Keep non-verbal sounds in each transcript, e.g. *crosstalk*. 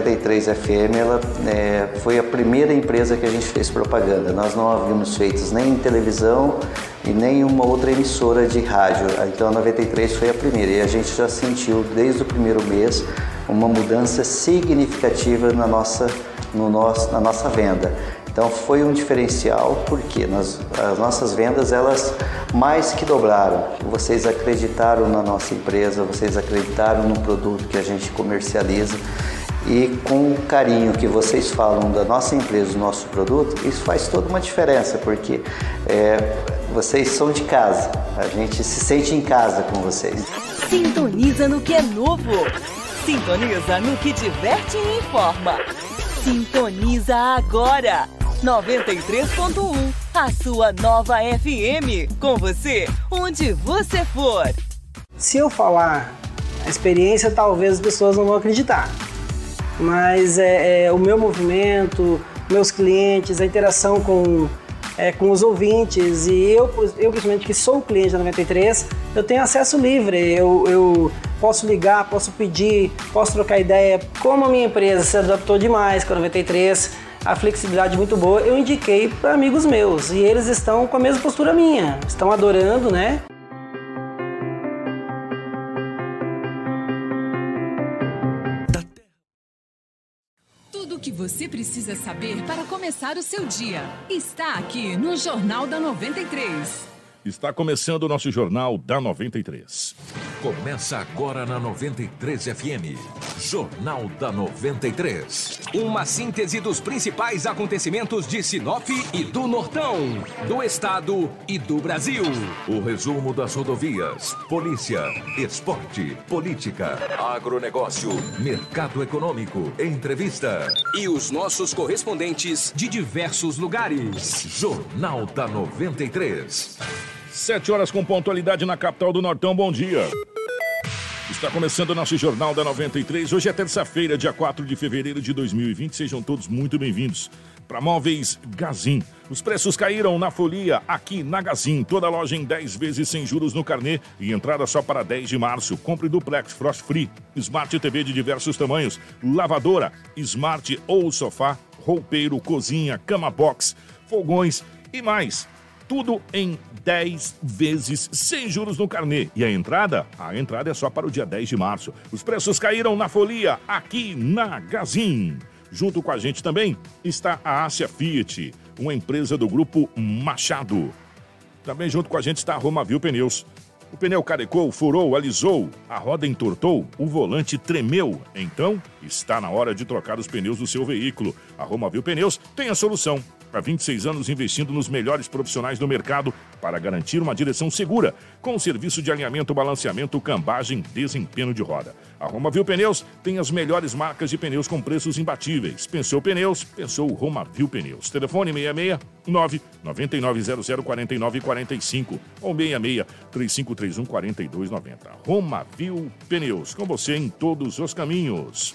93 FM ela, é, foi a primeira empresa que a gente fez propaganda. Nós não havíamos feito nem em televisão e nem uma outra emissora de rádio. Então a 93 foi a primeira e a gente já sentiu desde o primeiro mês uma mudança significativa na nossa, no nosso, na nossa venda. Então foi um diferencial porque nós, as nossas vendas elas mais que dobraram. Vocês acreditaram na nossa empresa, vocês acreditaram no produto que a gente comercializa e com o carinho que vocês falam da nossa empresa, do nosso produto, isso faz toda uma diferença porque é, vocês são de casa, a gente se sente em casa com vocês. Sintoniza no que é novo. Sintoniza no que diverte e informa. Sintoniza agora. 93.1, a sua nova FM. Com você, onde você for. Se eu falar a experiência, talvez as pessoas não vão acreditar. Mas é, é o meu movimento, meus clientes, a interação com, é, com os ouvintes e eu, eu, principalmente, que sou cliente da 93, eu tenho acesso livre. Eu, eu posso ligar, posso pedir, posso trocar ideia. Como a minha empresa se adaptou demais com a 93, a flexibilidade muito boa, eu indiquei para amigos meus e eles estão com a mesma postura minha, estão adorando, né? Tudo o que você precisa saber para começar o seu dia está aqui no Jornal da 93. Está começando o nosso Jornal da 93. Começa agora na 93 FM. Jornal da 93. Uma síntese dos principais acontecimentos de Sinop e do Nortão, do Estado e do Brasil. O resumo das rodovias, polícia, esporte, política, agronegócio, mercado econômico, entrevista. E os nossos correspondentes de diversos lugares. Jornal da 93. Sete horas com pontualidade na capital do Nortão. Bom dia. Está começando o nosso Jornal da 93. Hoje é terça-feira, dia 4 de fevereiro de 2020. Sejam todos muito bem-vindos. Para móveis Gazin. Os preços caíram na folia aqui na Gazin. Toda loja em 10 vezes sem juros no carnê e entrada só para 10 de março. Compre duplex Frost Free, Smart TV de diversos tamanhos, lavadora, Smart ou sofá, roupeiro, cozinha, cama box, fogões e mais tudo em 10 vezes sem juros no carnê. E a entrada? A entrada é só para o dia 10 de março. Os preços caíram na folia aqui na Gazin. Junto com a gente também está a Ásia Fiat, uma empresa do grupo Machado. Também junto com a gente está a Romavil Pneus. O pneu carecou, furou, alisou, a roda entortou, o volante tremeu. Então, está na hora de trocar os pneus do seu veículo. A Romavil Pneus tem a solução há 26 anos investindo nos melhores profissionais do mercado para garantir uma direção segura, com serviço de alinhamento, balanceamento, cambagem, desempenho de roda. A Roma Viu Pneus tem as melhores marcas de pneus com preços imbatíveis. Pensou pneus? Pensou Roma Viu Pneus. Telefone 66 9 9900 4945 ou 66 3531 4290. Roma Viu Pneus. Com você em todos os caminhos.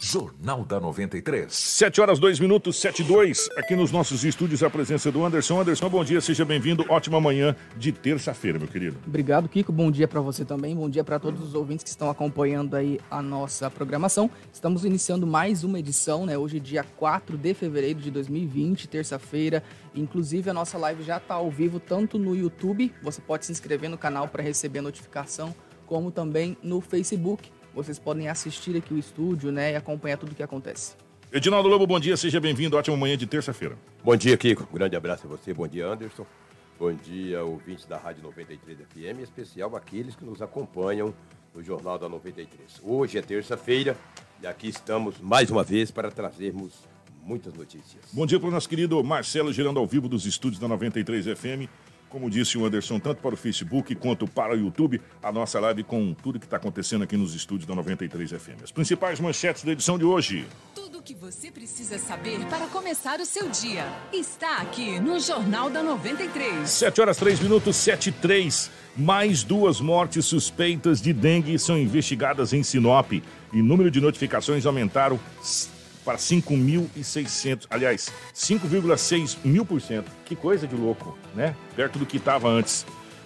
Jornal da 93. 7 horas 2 minutos, 7 e 2. Aqui nos nossos estúdios a presença do Anderson. Anderson, bom dia, seja bem-vindo. Ótima manhã de terça-feira, meu querido. Obrigado, Kiko. Bom dia para você também. Bom dia para todos os ouvintes que estão acompanhando aí a nossa programação. Estamos iniciando mais uma edição, né? Hoje, dia 4 de fevereiro de 2020, terça-feira. Inclusive, a nossa live já está ao vivo tanto no YouTube, você pode se inscrever no canal para receber a notificação, como também no Facebook. Vocês podem assistir aqui o estúdio, né, e acompanhar tudo o que acontece. Edinaldo Lobo, bom dia, seja bem-vindo. Ótima manhã de terça-feira. Bom dia, Kiko. Um grande abraço a você. Bom dia, Anderson. Bom dia, ouvintes da Rádio 93 FM, em especial aqueles que nos acompanham no Jornal da 93. Hoje é terça-feira e aqui estamos mais uma vez para trazermos muitas notícias. Bom dia para o nosso querido Marcelo, girando ao vivo dos estúdios da 93 FM. Como disse o Anderson, tanto para o Facebook quanto para o YouTube, a nossa live com tudo que está acontecendo aqui nos estúdios da 93 FM. As principais manchetes da edição de hoje. Tudo o que você precisa saber para começar o seu dia está aqui no Jornal da 93. 7 horas 3 minutos, 7 e 3. Mais duas mortes suspeitas de dengue são investigadas em Sinop. E número de notificações aumentaram para 5.600, aliás, 5,6 mil por cento. Que coisa de louco, né? Perto do que estava antes.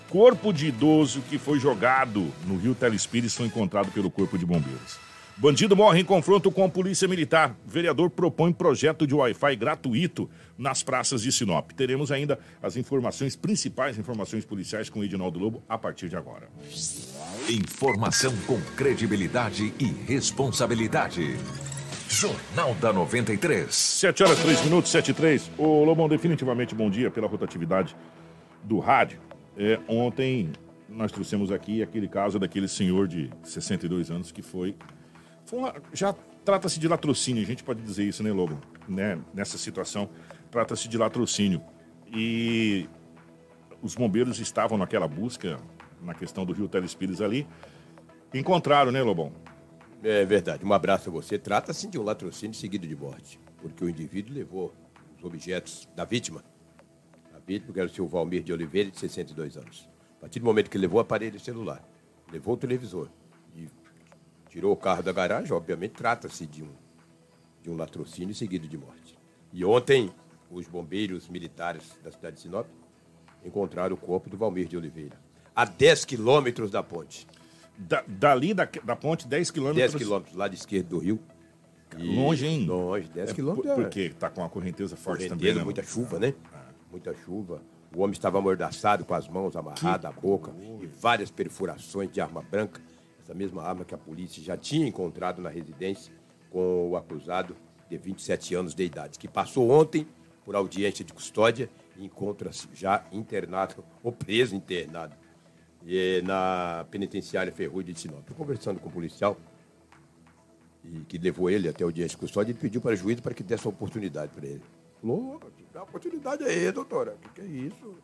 Corpo de idoso que foi jogado no rio Telespires foi encontrado pelo Corpo de Bombeiros. Bandido morre em confronto com a Polícia Militar. Vereador propõe projeto de Wi-Fi gratuito nas praças de Sinop. Teremos ainda as informações principais, informações policiais com o Edinaldo Lobo a partir de agora. Informação com credibilidade e responsabilidade. Jornal da 93. 7 horas 3 minutos, 7 e 3. Ô Lobão, definitivamente bom dia pela rotatividade do rádio. É, ontem nós trouxemos aqui aquele caso daquele senhor de 62 anos que foi uma, já trata-se de latrocínio, a gente pode dizer isso, né, Lobo? Né? Nessa situação, trata-se de latrocínio. E os bombeiros estavam naquela busca, na questão do Rio Telespires ali, encontraram, né, Lobão? É verdade. Um abraço a você. Trata-se de um latrocínio seguido de morte, porque o indivíduo levou os objetos da vítima. A vítima, era o seu Valmir de Oliveira, de 62 anos. A partir do momento que levou o aparelho celular, levou o televisor e tirou o carro da garagem, obviamente trata-se de um, de um latrocínio seguido de morte. E ontem, os bombeiros militares da cidade de Sinop encontraram o corpo do Valmir de Oliveira, a 10 quilômetros da ponte. Da, dali da, da ponte, 10 quilômetros. 10 quilômetros, lado esquerdo do rio. E longe, hein? Longe, 10 é, quilômetros. Por, porque tá com uma correnteza forte correnteza, também, né? muita chuva, né? Muita chuva. O homem estava amordaçado, com as mãos amarradas, a boca, e várias perfurações de arma branca essa mesma arma que a polícia já tinha encontrado na residência com o acusado de 27 anos de idade, que passou ontem por audiência de custódia e encontra-se já internado, *laughs* ou preso internado, e, na penitenciária Ferrugem de Sinop. Estou conversando com o policial, e que levou ele até a audiência de custódia, ele pediu para o juiz para que desse uma oportunidade para ele. Falou, dá oportunidade aí, doutora. O que, que é isso?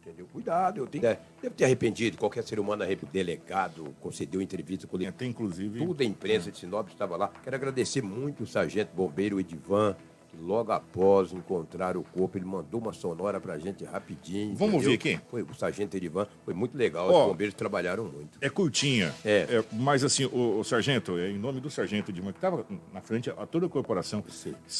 Entendeu? Cuidado, eu tenho. Deve ter arrependido, qualquer ser humano arrependido. Delegado, concedeu entrevista com Até inclusive. Tudo a imprensa de Sinop estava lá. Quero agradecer muito o sargento bombeiro Edivan, que logo após encontrar o corpo, ele mandou uma sonora pra gente rapidinho. Vamos entendeu? ver aqui? Foi o sargento Edivan, foi muito legal. Ó, Os bombeiros trabalharam muito. É curtinha. É. mas assim, o, o sargento, é em nome do sargento Edmar, que estava na frente, a toda a corporação,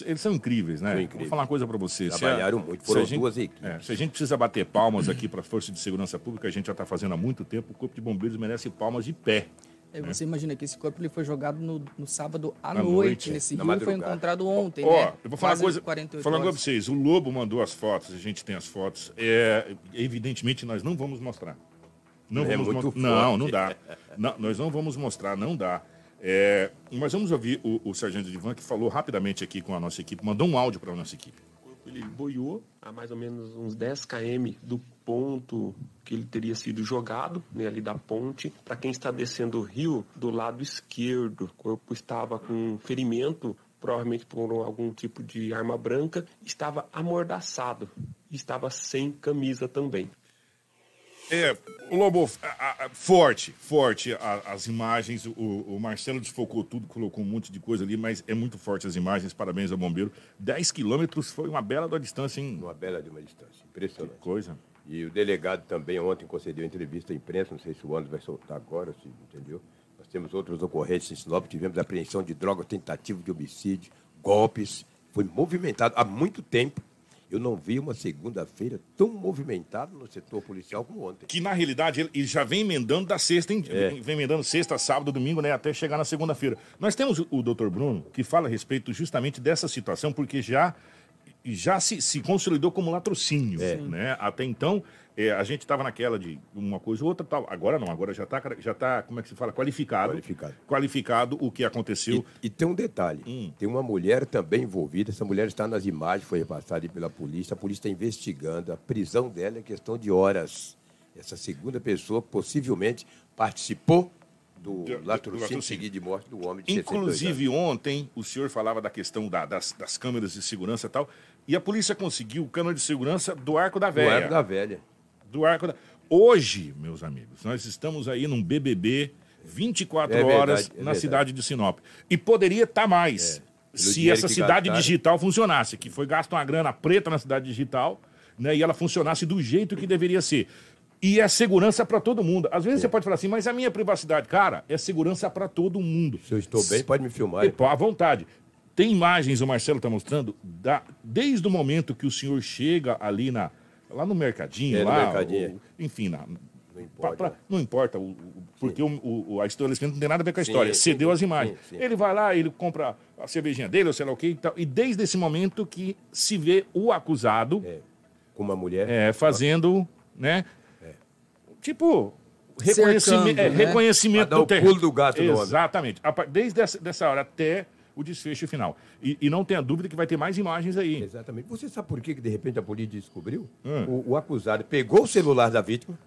eles são incríveis, né? São incríveis. Vou falar uma coisa para você. se Trabalharam a- muito, foram a gente- duas equipes. é, se a gente precisa bater palmas aqui para a Força de Segurança Pública, a gente já está fazendo há muito tempo, o Corpo de Bombeiros merece palmas de pé. É, você imagina que esse corpo ele foi jogado no, no sábado à, À noite, noite, nesse rio, foi madrugada. encontrado ontem, Ó, né? eu vou falar uma coisa, 48 falando para vocês, o Lobo mandou as fotos, a gente tem as fotos, é, evidentemente nós não vamos mostrar. Não É vamos muito mo- Não, não dá. Não, nós não vamos mostrar, não dá. É, mas vamos ouvir o, o Sargento Divan, que falou rapidamente aqui com a nossa equipe, mandou um áudio para a nossa equipe. Ele boiou a mais ou menos uns 10 km do ponto que ele teria sido jogado, né, ali da ponte. Para quem está descendo o rio, do lado esquerdo, o corpo estava com ferimento, provavelmente por algum tipo de arma branca, estava amordaçado, estava sem camisa também. É, Lobo, a- a- forte, forte a- as imagens. O, o Marcelo desfocou tudo, colocou um monte de coisa ali, mas é muito forte as imagens. Parabéns ao bombeiro. 10 quilômetros foi uma bela da distância, hein? Uma bela de uma distância. Impressionante. Coisa. E o delegado também ontem concedeu entrevista à imprensa, não sei se o Anderson vai soltar agora, se, entendeu? Nós temos outras ocorrências em Sinop, tivemos apreensão de droga, tentativa de homicídio, golpes. Foi movimentado há muito tempo. Eu não vi uma segunda-feira tão movimentada no setor policial como ontem. Que na realidade ele já vem emendando da sexta, hein? É. Vem emendando sexta, sábado, domingo, né? Até chegar na segunda-feira. Nós temos o, o doutor Bruno, que fala a respeito justamente dessa situação, porque já, já se, se consolidou como latrocínio. É. Né? Até então, é, a gente estava naquela de uma coisa ou outra tal. Agora não, agora já está, já tá, como é que se fala? Qualificado. Qualificado. Qualificado o que aconteceu. E, e tem um detalhe: Hum. tem uma mulher também envolvida. Essa mulher está nas imagens, foi repassada pela polícia. A polícia está investigando. A prisão dela é questão de horas. Essa segunda pessoa possivelmente participou do latrocínio seguido de morte do homem de 62 anos. Inclusive, ontem, o senhor falava da questão da- das, das câmeras de segurança e tal, e a polícia conseguiu câmera de segurança do Arco da Do Velha. Arco da Velha. Do Arco da... Hoje, meus amigos, nós estamos aí num BBB 24 É verdade, horas é na verdade. cidade de Sinop. E poderia estar mais Pelo se essa cidade gastaram. digital funcionasse, que foi gasta uma grana preta na cidade digital, né, e ela funcionasse do jeito que deveria ser. E é segurança para todo mundo. Às vezes você pode falar assim, mas a minha privacidade, cara, é segurança para todo mundo. Se eu estou bem, pode me filmar. E, pô, à vontade. Tem imagens, o Marcelo está mostrando, da, desde o momento que o senhor chega ali na, lá no mercadinho, É, no lá, mercadinho, ou- enfim, na, Não importa. Pra- pra- não importa, o- o- porque o, a estabelecimento não tem nada a ver com a Sim, história. sim, Cedeu sim, as imagens. Ele vai lá, ele compra a cervejinha dele, ou sei lá o que e tal. E desde esse momento que se vê o acusado Com uma mulher. é, fazendo, né? Tipo, reconhecimento, Cercando, é, né? reconhecimento Pra dar o terreno. pulo do gato no. Exatamente. Desde essa, dessa hora até o desfecho final. E, e não tenha dúvida que vai ter mais imagens aí. Exatamente. Você sabe por que, que de repente a polícia descobriu? Hum. O, o acusado pegou o celular da vítima,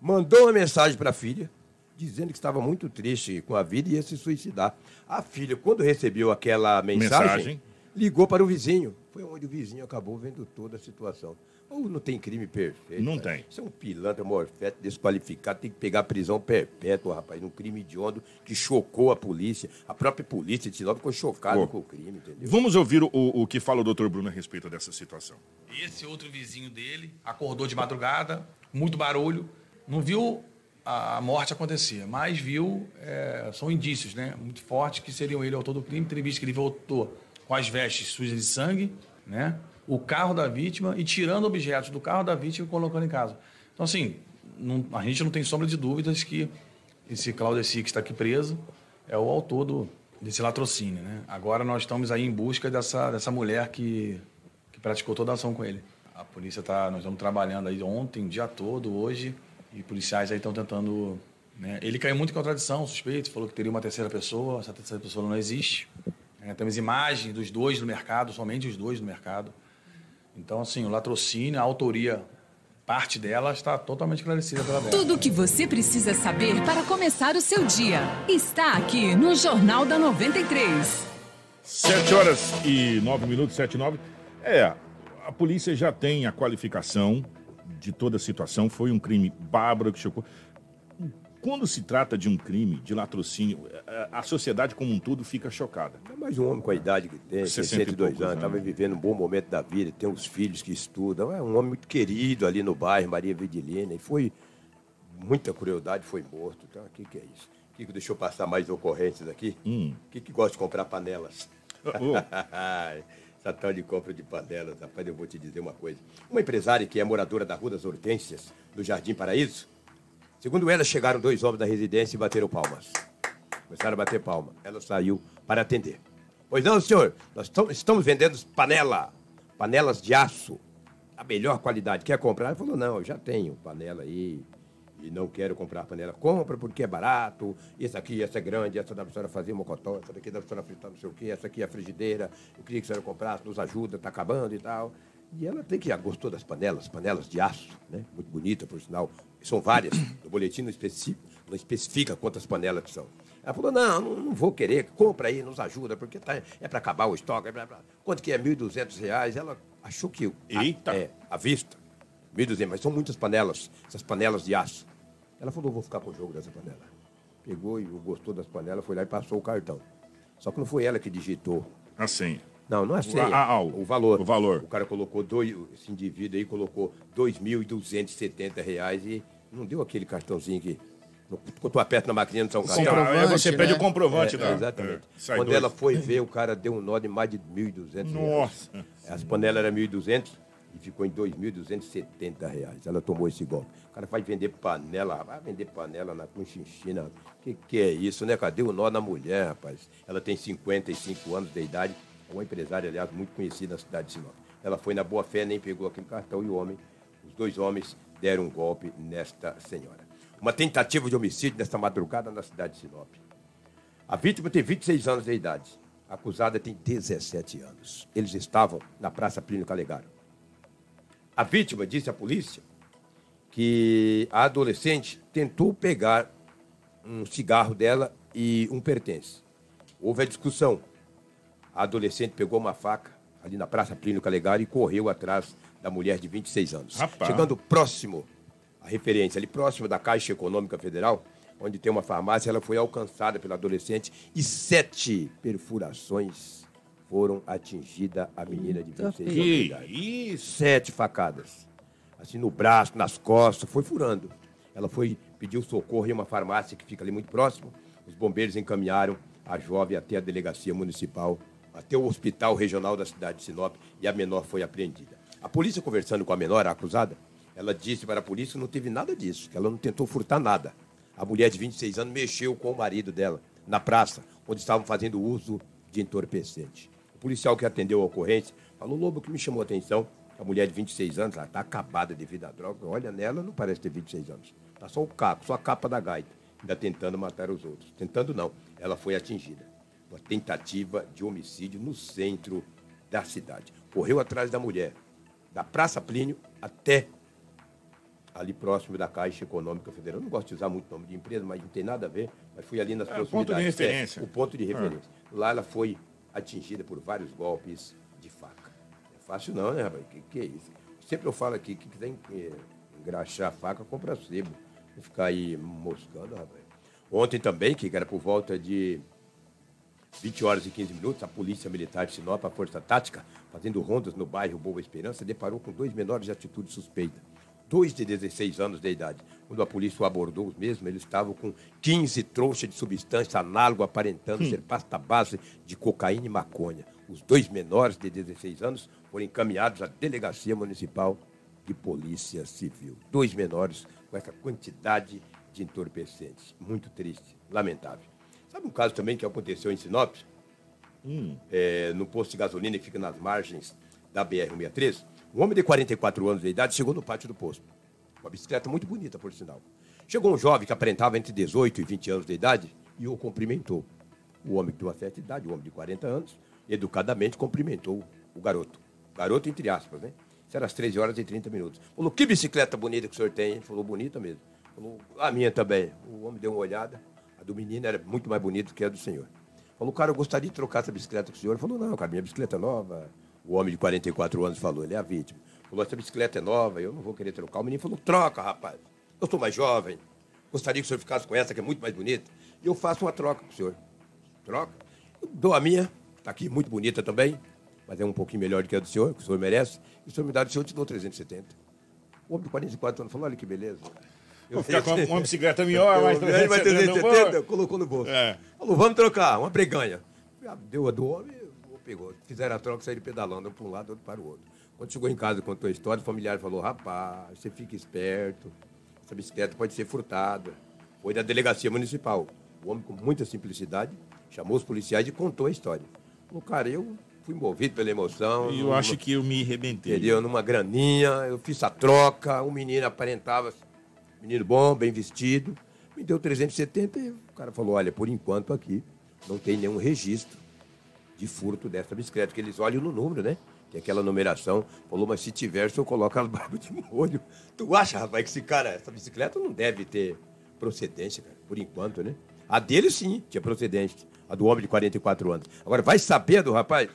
mandou uma mensagem para a filha, dizendo que estava muito triste com a vida e ia se suicidar. A filha, quando recebeu aquela mensagem, Mensagem. ligou para o vizinho. Foi onde o vizinho acabou vendo toda a situação. Ou não tem crime perfeito. Não cara. tem. Isso é um pilantra morfete desqualificado, tem que pegar prisão perpétua, rapaz, num crime hediondo que chocou a polícia. A própria polícia de Sinop ficou chocada Pô. com o crime, entendeu? Vamos ouvir o, o que fala o doutor Bruno a respeito dessa situação. Esse outro vizinho dele acordou de madrugada, muito barulho, não viu a morte acontecer, mas viu, é, são indícios, né, muito fortes que seriam ele o autor do crime, teve visto que ele voltou com as vestes sujas de sangue, né, o carro da vítima e tirando objetos do carro da vítima e colocando em casa. Então, assim, não- a gente não tem sombra de dúvidas que esse Claudeci que está aqui preso é o autor do, desse latrocínio, né. Agora nós estamos aí em busca dessa, dessa mulher que que praticou toda a ação com ele. A polícia tá, nós estamos trabalhando aí ontem, dia todo, hoje, e policiais aí estão tentando. Né? Ele caiu muito em contradição, suspeito, falou que teria uma terceira pessoa, essa terceira pessoa não existe. É, temos imagens dos dois no mercado, somente os dois no mercado. Então, assim, o latrocínio, a autoria, parte dela está totalmente esclarecida pela Bela. Tudo o que você precisa saber para começar o seu dia está aqui no Jornal da 93. 7 horas e 9 minutos, 7 e 9. É, a polícia já tem a qualificação de toda a situação. Foi um crime bárbaro que chocou. Quando se trata de um crime de latrocínio, a- a sociedade como um todo fica chocada. Mas um homem com a idade que tem, 60 e 62 poucos anos, estava vivendo um bom momento da vida, tem uns filhos que estudam, é um homem muito querido ali no bairro, Maria Vidilina, e foi muita crueldade, foi morto. Então, o que, que é isso? Kiko deixou passar mais ocorrências aqui. Hum. que que gosta de comprar panelas? Oh, *laughs* Essa tal de compra de panelas, rapaz, eu vou te dizer uma coisa. Uma empresária que é moradora da Rua das Hortênsias, do Jardim Paraíso, segundo ela, chegaram dois homens da residência e bateram palmas. Começaram a bater palma. Ela saiu para atender. Pois não, senhor, nós tam- estamos vendendo panela, panelas de aço, a melhor qualidade. Quer comprar? Ele falou, não, eu já tenho panela aí e não quero comprar panela. Compra porque é barato, essa aqui, essa é grande, essa dá para a senhora fazer mocotó, essa daqui dá para a senhora fritar não sei o quê, essa aqui é a frigideira, eu queria que a senhora comprasse, nos ajuda, está acabando e tal. E ela tem que, ah, gostou das panelas, panelas de aço, né? Muito bonita, por sinal. São várias. No boletim não especifica, não especifica quantas panelas que são. Ela falou, não, não, não vou querer, compra aí, nos ajuda, porque tá, é para acabar o estoque. é pra- pra- Quanto que é? 1.200 reais. Ela achou que... Eita! É, à vista. 1.200, mas são muitas panelas, essas panelas de aço. Ela falou, vou ficar com o jogo dessa panela. Pegou e gostou das panelas, foi lá e passou o cartão. Só que não foi ela que digitou. A senha. Não, não é a senha. Ah, ah, o- o valor. o valor. O cara colocou dois, esse indivíduo aí colocou 2.270 reais e não deu aquele cartãozinho que. Quando tu aperta na maquininha, não são cartão. Comprovante, Aí você pede né? o comprovante É, Exatamente. é, Quando dois. ela foi ver, o cara deu um nó de mais de 1.200 reais. Nossa. As panelas eram 1.200 e ficou em 2.270 reais. Ela tomou esse golpe. O cara vai vender panela, vai vender panela na Conchinchina. Que que é isso, né, cara? Deu um nó na mulher, rapaz. Ela tem 55 anos de idade. É uma empresária, aliás, muito conhecida na cidade de Sinop. Ela foi na boa fé, nem pegou aquele cartão e o homem, os dois homens deram um golpe nesta senhora. Uma tentativa de homicídio nesta madrugada na cidade de Sinop. A vítima tem 26 anos de idade. A acusada tem 17 anos. Eles estavam na Praça Plínio Calegaro. A vítima disse à polícia que a adolescente tentou pegar um cigarro dela e um pertence. Houve a discussão. A adolescente pegou uma faca ali na Praça Plínio Calegaro e correu atrás da mulher de 26 anos. Rapaz. Chegando próximo, a referência, ali próximo da Caixa Econômica Federal, onde tem uma farmácia, ela foi alcançada pela adolescente e sete perfurações foram atingidas a menina de 26 anos de Que idade isso? sete facadas. Assim, no braço, nas costas, foi furando. Ela foi pedir socorro em uma farmácia que fica ali muito próximo. Os bombeiros encaminharam a jovem até a delegacia municipal, até o hospital regional da cidade de Sinop, e a menor foi apreendida. A polícia, conversando com a menor, a acusada, Ela disse para a polícia que não teve nada disso, que ela não tentou furtar nada. A mulher de 26 anos mexeu com o marido dela na praça, onde estavam fazendo uso de entorpecente. O policial que atendeu a ocorrência falou: Lobo, o que me chamou a atenção, a mulher de 26 anos, ela está acabada devido à droga. Olha nela, não parece ter 26 anos. Está só o caco, só a capa da gaita, ainda tentando matar os outros. Tentando não, ela foi atingida. Uma tentativa de homicídio no centro da cidade. Correu atrás da mulher, da Praça Plínio até ali próximo da Caixa Econômica Federal. Eu não gosto de usar muito nome de empresa, mas não tem nada a ver. Mas fui ali nas É, o proximidades. ponto de referência. É, o ponto de referência. Lá ela foi atingida por vários golpes de faca. Não é fácil não, né, rapaz? Que, que é isso? Sempre eu falo aqui, que quiser eh, engraxar a faca, compra sebo. Não ficar aí moscando, rapaz. Ontem também, que era por volta de 20 horas e 15 minutos, a Polícia Militar de Sinop, a Força Tática, fazendo rondas no bairro Boa Esperança, deparou com dois menores de atitude suspeita. Dois de 16 anos de idade. Quando a polícia o abordou os mesmos, eles estavam com 15 trouxas de substância análoga, aparentando ser pasta base de cocaína e maconha. Os dois menores de 16 anos foram encaminhados à Delegacia Municipal de Polícia Civil. Dois menores com essa quantidade de entorpecentes. Muito triste, lamentável. Sabe um caso também que aconteceu em Sinop? É, no posto de gasolina que fica nas margens da BR-163? Um homem de 44 anos de idade chegou no pátio do posto. Uma bicicleta muito bonita, por sinal. Chegou um jovem que aparentava entre 18 e 20 anos de idade e o cumprimentou. O homem de uma certa idade, o homem de 40 anos, educadamente cumprimentou o garoto. Garoto, entre aspas, né? Isso era às 13 horas e 30 minutos. Falou, que bicicleta bonita que o senhor tem? Ele falou, bonita mesmo. Falou, a minha também. O homem deu uma olhada. A do menino era muito mais bonita que a do senhor. Falou, cara, eu gostaria de trocar essa bicicleta com o senhor. Ele falou, não, cara, minha bicicleta é nova. O homem de 44 anos falou, ele é a vítima. Falou, essa bicicleta é nova, eu não vou querer trocar. O menino falou, troca, rapaz. Eu sou mais jovem. Gostaria que o senhor ficasse com essa, que é muito mais bonita. E eu faço uma troca com o senhor. Troca. Eu dou a minha, está aqui muito bonita também, mas é um pouquinho melhor do que a do senhor, que o senhor merece. E o senhor me dá do senhor, eu te dou 370. O homem de 44 anos falou, olha que beleza. Vou ficar com uma bicicleta melhor, mais Eu ganhei mais 370 no 370, bolso. colocou no bolso. É. Falou, vamos trocar, uma breganha. Ah, Deu a do homem, pegou. Fizeram a troca, saíram pedalando, um para um lado, outro para o outro. Quando chegou em casa, contou a história, o familiar falou, rapaz, você fica esperto, essa bicicleta pode ser furtada. Foi da delegacia municipal. O homem, com muita simplicidade, chamou os policiais e contou a história. Falou, cara, eu fui envolvido pela emoção. E eu numa- acho que eu me arrebentei. Entendeu? Numa graninha, eu fiz a troca, o menino aparentava, menino bom, bem vestido, me deu 370 e o cara falou, olha, por enquanto aqui não tem nenhum registro de furto dessa bicicleta, porque eles olham no número, né? Tem aquela numeração. Falou, mas se tiver, o senhor coloca as barbas de molho. *laughs* Tu acha, rapaz, que esse cara, essa bicicleta não deve ter procedência, cara, por enquanto, né? A dele sim tinha procedência, a do homem de 44 anos. Agora, vai saber do rapaz?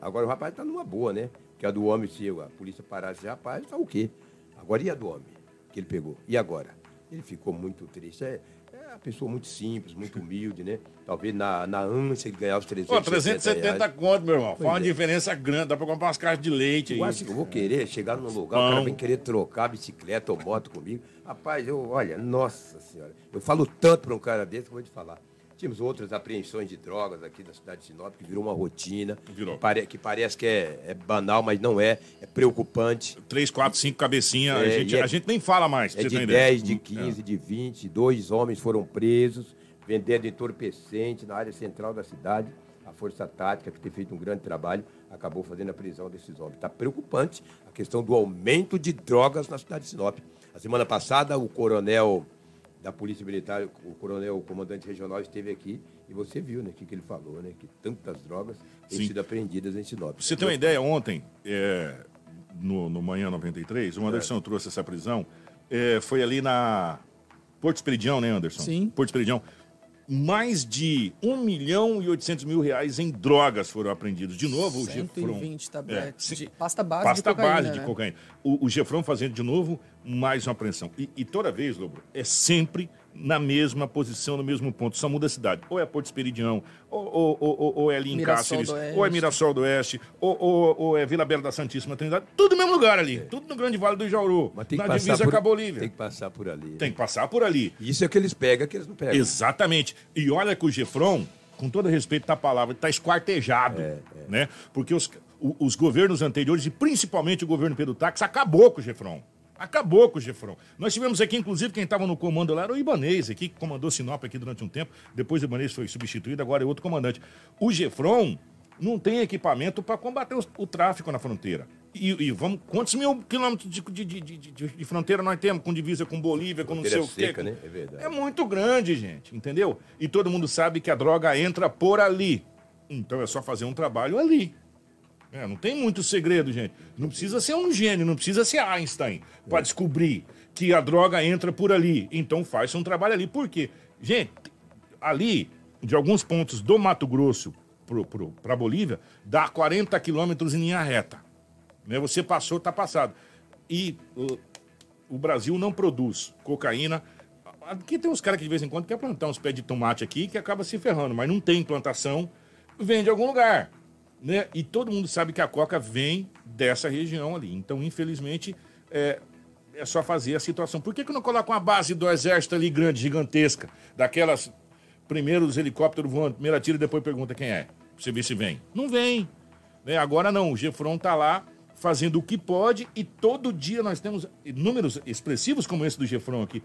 Agora o rapaz tá numa boa, né? Que a do homem, se a polícia parasse esse rapaz, tá o quê? Agora e a do homem que ele pegou? E agora? Ele ficou muito triste. É, é uma pessoa muito simples, muito humilde, né? Talvez na, na ânsia de ganhar os 370 Pô, 370 reais. conto, meu irmão. Faz Pois uma é. diferença grande. Dá pra comprar umas caixas de leite aí. Eu acho que eu vou querer chegar num lugar, o Pão. cara vem querer trocar bicicleta ou moto comigo. Rapaz, eu, olha, nossa senhora, eu falo tanto para um cara desse que eu vou te falar. Tínhamos outras apreensões de drogas aqui da cidade de Sinop, que virou uma rotina. Virou. Pare- que parece que é, é banal, mas não é. É preocupante. Três, quatro, cinco cabecinhas. a, É, gente, e é- a gente nem fala mais. É você ter de uma ideia. 10, de 15, de 20. Dois homens foram presos, vendendo entorpecente na área central da cidade. A Força Tática, que tem feito um grande trabalho, acabou fazendo a prisão desses homens. Está preocupante a questão do aumento de drogas na cidade de Sinop. A semana passada, o coronel da Polícia Militar, o coronel, o comandante regional, esteve aqui e você viu né, o que, que ele falou, né? Que tantas drogas têm Sim. sido apreendidas em Sinop. Você tem uma ideia, ontem, é, no, no Manhã 93, o É. Anderson trouxe essa prisão. é, foi ali na Porto Esperidião, né, Anderson? Sim. Porto Esperidião. Mais de 1 milhão e 800 mil reais em drogas foram apreendidos. De novo, o Gefron. 120 tabletes É, de pasta base pasta de cocaína, base de né? cocaína. O, o Gefron fazendo de novo mais uma apreensão. E, e toda vez, Lobo, é sempre na mesma posição, no mesmo ponto. Só muda a cidade. Ou é Porto Esperidião, ou, ou, ou- ou- é ali em Mirassol Cáceres, ou é Mirassol do Oeste, ou, ou- ou é Vila Bela da Santíssima Trindade. Tudo no mesmo lugar ali. Tudo no Grande Vale do Jauru. Mas tem que na passar divisa por- com a Bolívia. Tem que passar por ali. Tem que passar por ali. Isso é que eles pegam, que eles não pegam. Exatamente. E olha que o Gefron, com todo respeito à palavra, está esquartejado. Né? Porque os, os governos anteriores, e principalmente o governo Pedro Táxi, acabou com o Gefron. Acabou com o Gefron. Nós tivemos aqui, inclusive, quem estava no comando lá era o Ibanês, aqui, que comandou Sinop aqui durante um tempo. Depois o Ibanês foi substituído, agora é outro comandante. O Gefron não tem equipamento para combater o, o, tráfico na fronteira. E, e, vamos, quantos mil quilômetros de, de, de, de, fronteira nós temos com divisa com Bolívia, com não sei o quê? Né? É, verdade. é muito grande, gente, entendeu? E todo mundo sabe que a droga entra por ali. Então é só fazer um trabalho ali. É, não tem muito segredo, gente. Não precisa ser um gênio, não precisa ser Einstein para descobrir que a droga entra por ali. Então faz um trabalho ali. Por quê? Gente, ali, de alguns pontos do Mato Grosso para a Bolívia, dá 40 quilômetros em linha reta. Né? Você passou, está passado. E o, o, Brasil não produz cocaína. Aqui tem uns caras que de vez em quando quer plantar uns pés de tomate aqui que acaba se ferrando, mas não tem plantação, vem de algum lugar. Né? E todo mundo sabe que a coca vem dessa região ali. Então, infelizmente, é, é só fazer a situação. Por que, que não coloca uma base do exército ali grande, gigantesca, daquelas primeiros helicópteros voando, primeiro atira e depois pergunta quem é? Pra você ver se vem. Não vem. Né? Agora não, o Gefron tá lá fazendo o que pode e todo dia nós temos números expressivos como esse do Gefron aqui.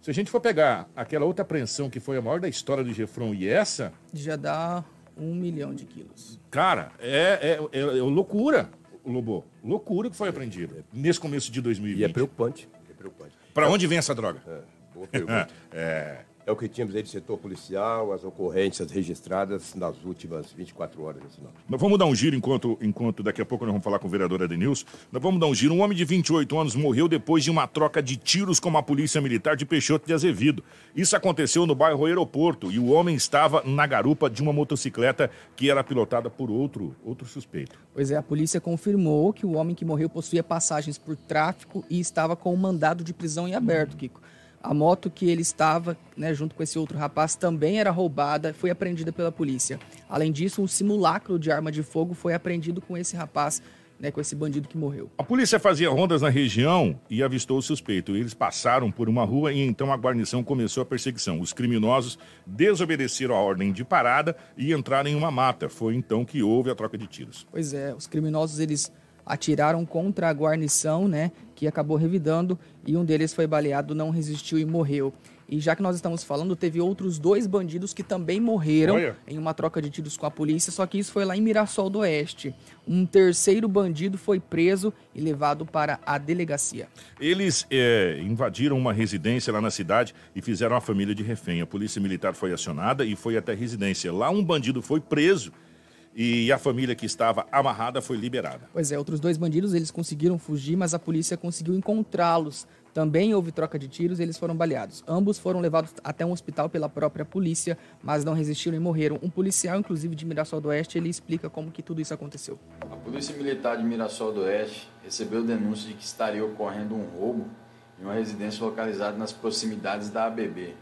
Se a gente for pegar aquela outra apreensão que foi a maior da história do Gefron e essa. Já dá um milhão de quilos. Cara, é, é, é, é loucura, Lobo. Loucura que foi apreendido nesse começo de 2020. E é preocupante. É preocupante. Para onde vem essa droga? É, boa pergunta. *laughs* é é o que tínhamos aí do setor policial, as ocorrências registradas nas últimas 24 horas nesse. Nós vamos dar um giro enquanto, enquanto daqui a pouco nós vamos falar com o vereador Edenilson. Nós vamos dar um giro. Um homem de 28 anos morreu depois de uma troca de tiros com a polícia militar de Peixoto de Azevedo. Isso aconteceu no bairro Aeroporto e o homem estava na garupa de uma motocicleta que era pilotada por outro, outro suspeito. Pois é, a polícia confirmou que o homem que morreu possuía passagens por tráfico e estava com um mandado de prisão em aberto, Kiko. A moto que ele estava, né, junto com esse outro rapaz, também era roubada, foi apreendida pela polícia. Além disso, um simulacro de arma de fogo foi apreendido com esse rapaz, né, com esse bandido que morreu. A polícia fazia rondas na região e avistou o suspeito. Eles passaram por uma rua e então a guarnição começou a perseguição. Os criminosos desobedeceram a ordem de parada e entraram em uma mata. Foi então que houve a troca de tiros. Pois é, os criminosos eles atiraram contra a guarnição, né, que acabou revidando e um deles foi baleado, não resistiu e morreu. E já que nós estamos falando, teve outros dois bandidos que também morreram Olha. em uma troca de tiros com a polícia, só que isso foi lá em Mirassol do Oeste. Um terceiro bandido foi preso e levado para a delegacia. Eles é, invadiram uma residência lá na cidade e fizeram a família de refém. A polícia militar foi acionada e foi até a residência. Lá um bandido foi preso e a família que estava amarrada foi liberada. Pois é, outros dois bandidos eles conseguiram fugir, mas a polícia conseguiu encontrá-los. Também houve troca de tiros e eles foram baleados. Ambos foram levados até um hospital pela própria polícia, mas não resistiram e morreram. Um policial, inclusive de Mirassol do Oeste, ele explica como que tudo isso aconteceu. A Polícia Militar de Mirassol do Oeste recebeu denúncia de que estaria ocorrendo um roubo em uma residência localizada nas proximidades da ABB.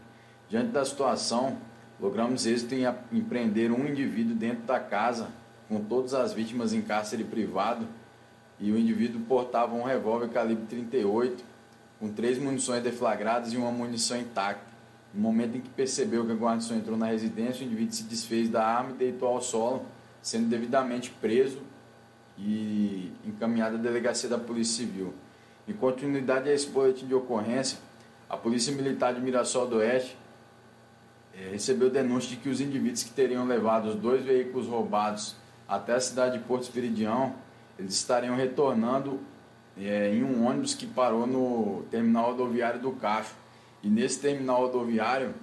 Diante da situação, logramos êxito em, em prender um indivíduo dentro da casa, com todas as vítimas em cárcere privado, e o indivíduo portava um revólver calibre 38, com três munições deflagradas e uma munição intacta. No momento em que percebeu que a guarnição entrou na residência, o indivíduo se desfez da arma e deitou ao solo, sendo devidamente preso e encaminhado à delegacia da Polícia Civil. Em continuidade a esse boletim de ocorrência, a Polícia Militar de Mirassol do Oeste recebeu denúncia de que os indivíduos que teriam levado os dois veículos roubados até a cidade de Porto Espiridião, eles estariam retornando é, em um ônibus que parou no terminal rodoviário do Cacho. E nesse terminal rodoviário,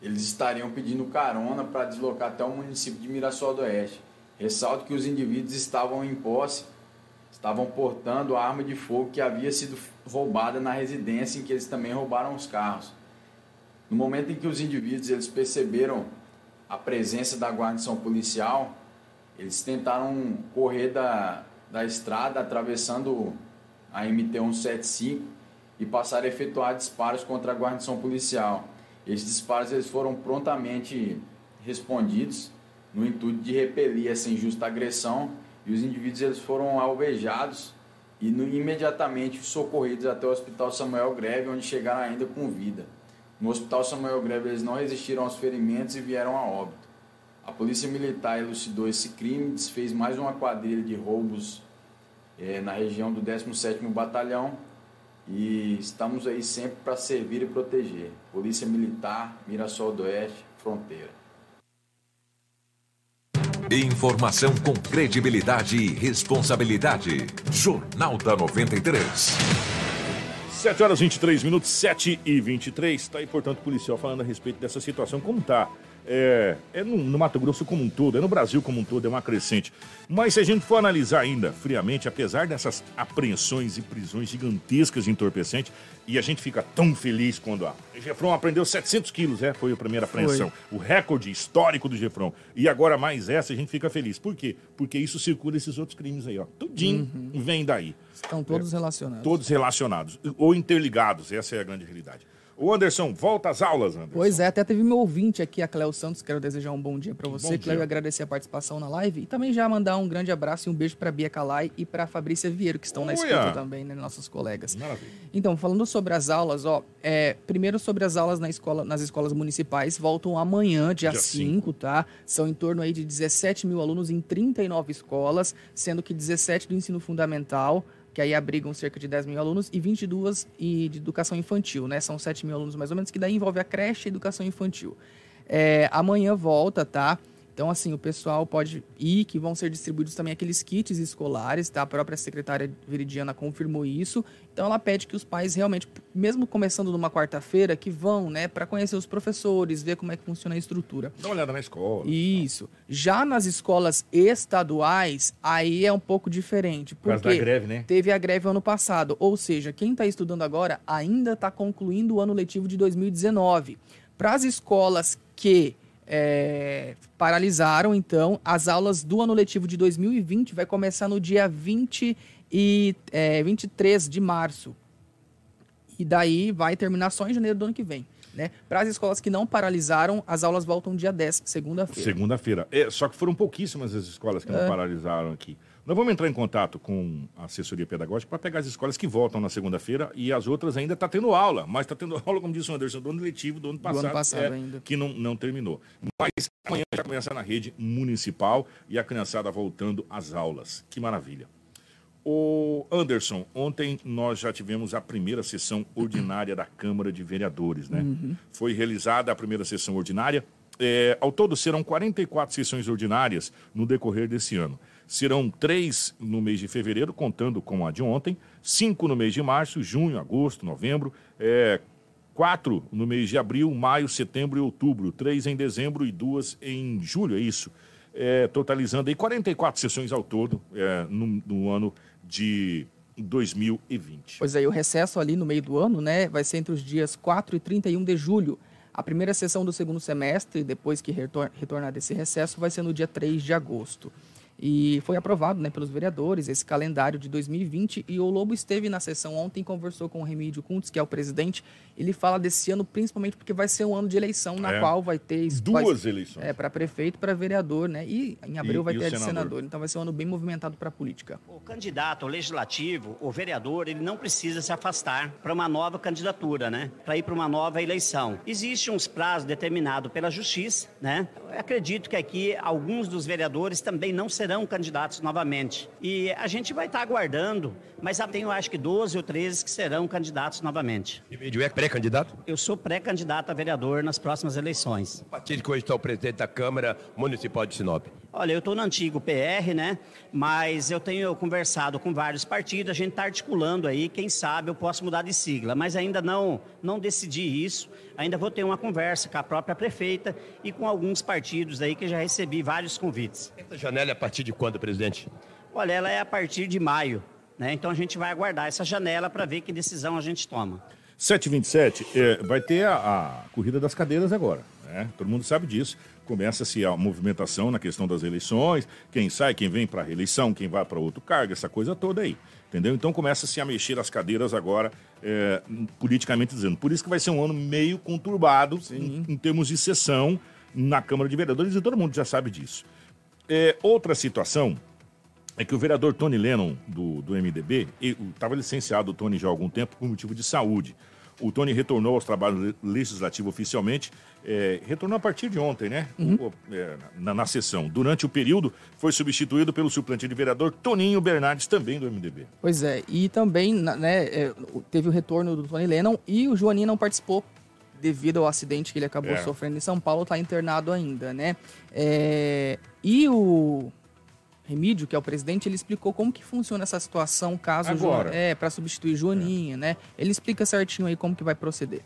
eles estariam pedindo carona para deslocar até o município de Mirassol do Oeste. Ressalto que os indivíduos estavam em posse, estavam portando a arma de fogo que havia sido roubada na residência em que eles também roubaram os carros. No momento em que os indivíduos eles perceberam a presença da guarnição policial, eles tentaram correr da, da estrada atravessando a MT-175 e passaram a efetuar disparos contra a guarnição policial. Esses disparos eles foram prontamente respondidos no intuito de repelir essa injusta agressão e os indivíduos eles foram alvejados e no, imediatamente socorridos até o Hospital Samuel Greve, onde chegaram ainda com vida. No Hospital Samuel Greve, eles não resistiram aos ferimentos e vieram a óbito. A polícia militar elucidou esse crime, desfez mais uma quadrilha de roubos é, na região do 17º Batalhão e estamos aí sempre para servir e proteger. Polícia Militar, Mirassol do Oeste, Fronteira. Informação com credibilidade e responsabilidade. Jornal da 93. 7 horas 23 minutos, 7 e 23. Está aí, portanto, o policial falando a respeito dessa situação. Como está? É, é no, no, Mato Grosso como um todo, é no Brasil como um todo, é uma crescente. Mas se a gente for analisar ainda friamente, apesar dessas apreensões e prisões gigantescas de entorpecente, e a gente fica tão feliz quando a Gefron aprendeu 700 quilos, é, foi a primeira apreensão. Foi. O recorde histórico do Gefron. E agora mais essa, a gente fica feliz. Por quê? Porque isso circula esses outros crimes aí, ó. Tudinho uhum. vem daí. Estão todos é, relacionados. Todos relacionados, ou interligados, essa é a grande realidade. O Anderson, volta às aulas, Anderson. Pois é, até teve meu ouvinte aqui, a Cléo Santos. Quero desejar um bom dia para você, Cléo, e agradecer a participação na live. E também já mandar um grande abraço e um beijo para Bia Calai e para Fabrícia Vieiro, que estão Uia. na escuta também, né, nossos colegas. Maravilha. Então, falando sobre as aulas, ó, é, primeiro sobre as aulas na escola, nas escolas municipais, voltam amanhã, dia 5, tá? São em torno aí de 17 mil alunos em 39 escolas, sendo que 17 do ensino fundamental, que aí abrigam cerca de 10 mil alunos, e 22 e de educação infantil, né? São 7 mil alunos mais ou menos, que daí envolve a creche e a educação infantil. É, amanhã volta, tá? Então, assim, o pessoal pode ir, que vão ser distribuídos também aqueles kits escolares, tá? A própria secretária Veridiana confirmou isso. Então, ela pede que os pais realmente, mesmo começando numa quarta-feira, que vão, né, para conhecer os professores, ver como é que funciona a estrutura. Dá uma olhada na escola. Isso. Já nas escolas estaduais, aí é um pouco diferente. Porque Por causa da greve, né? Teve a greve ano passado. Ou seja, quem está estudando agora ainda está concluindo o ano letivo de 2019. Para as escolas que é, paralisaram, então, as aulas do ano letivo de 2020 vai começar no dia 20 e é, 23 de março. E daí vai terminar só em janeiro do ano que vem. Né? Para as escolas que não paralisaram, as aulas voltam dia 10, segunda-feira. Segunda-feira. É, só que foram pouquíssimas as escolas que não é. paralisaram aqui. Nós vamos entrar em contato com a assessoria pedagógica para pegar as escolas que voltam na segunda-feira e as outras ainda está tendo aula, mas está tendo *laughs* aula, como disse o Anderson, do ano letivo do ano passado, do ano passado é, que não, não terminou. Mas amanhã já começa na rede municipal e a criançada voltando às aulas. Que maravilha. O Anderson, ontem nós já tivemos a primeira sessão ordinária da Câmara de Vereadores, né? Uhum. Foi realizada a primeira sessão ordinária. É, ao todo serão 44 sessões ordinárias no decorrer desse ano. Serão três no mês de fevereiro, contando com a de ontem, cinco no mês de março, junho, agosto, novembro, é, quatro no mês de abril, maio, setembro e outubro, três em dezembro e duas em julho, é isso. É, totalizando aí 44 sessões ao todo é, no, no ano de 2020. Pois é, e o recesso ali no meio do ano, né, vai ser entre os dias 4 e 31 de julho. A primeira sessão do segundo semestre, depois que retornar desse recesso, vai ser no dia 3 de agosto. E foi aprovado né, pelos vereadores esse calendário de 2020 e o Lobo esteve na sessão ontem, conversou com o Remídio Kuntz, que é o presidente. Ele fala desse ano principalmente porque vai ser um ano de eleição na é. qual vai ter duas vai, eleições. É, para prefeito, para vereador, né? E em abril e, vai e ter a de senador. senador. Então vai ser um ano bem movimentado para a política. O candidato ao legislativo, o vereador, ele não precisa se afastar para uma nova candidatura, né? Para ir para uma nova eleição. Existem uns prazos determinados pela justiça, né? Eu acredito que aqui alguns dos vereadores também não serão serão candidatos novamente. E a gente vai estar aguardando, mas tem, eu acho que 12 ou 13 que serão candidatos novamente. E é pré-candidato? Eu sou pré-candidato a vereador nas próximas eleições. O partido que hoje está o presidente da Câmara Municipal de Sinop. Olha, eu estou no antigo PR, né? Mas eu tenho conversado com vários partidos, a gente está articulando aí, quem sabe eu posso mudar de sigla, mas ainda não, não decidi isso. Ainda vou ter uma conversa com a própria prefeita e com alguns partidos aí que já recebi vários convites. Essa janela é a partir de quando, presidente? Olha, ela é a partir de maio, né? Então a gente vai aguardar essa janela para ver que decisão a gente toma. 727, é, vai ter a, a, corrida das cadeiras agora, né? Todo mundo sabe disso. Começa-se a movimentação na questão das eleições, quem sai, quem vem para a reeleição, quem vai para outro cargo, essa coisa toda aí. Entendeu? Então começa-se a mexer as cadeiras agora, é, politicamente dizendo. Por isso que vai ser um ano meio conturbado em, em, termos de sessão na Câmara de Vereadores, e todo mundo já sabe disso. É, outra situação é que o vereador Tony Lennon, do, do MDB, estava licenciado o Tony já há algum tempo por motivo de saúde. O Tony retornou aos trabalhos legislativos oficialmente, é, retornou a partir de ontem, né? O- é, na, na sessão. Durante o período, foi substituído pelo suplente de vereador Toninho Bernardes, também do MDB. Pois é, e também né, é, teve o retorno do Tony Lennon e o Joaninho não participou devido ao acidente que ele acabou É. sofrendo em São Paulo, está internado ainda, né? É, e o Remídio, que é o presidente, ele explicou como que funciona essa situação caso Agora. é para substituir Joaninho, né? Ele explica certinho aí como que vai proceder.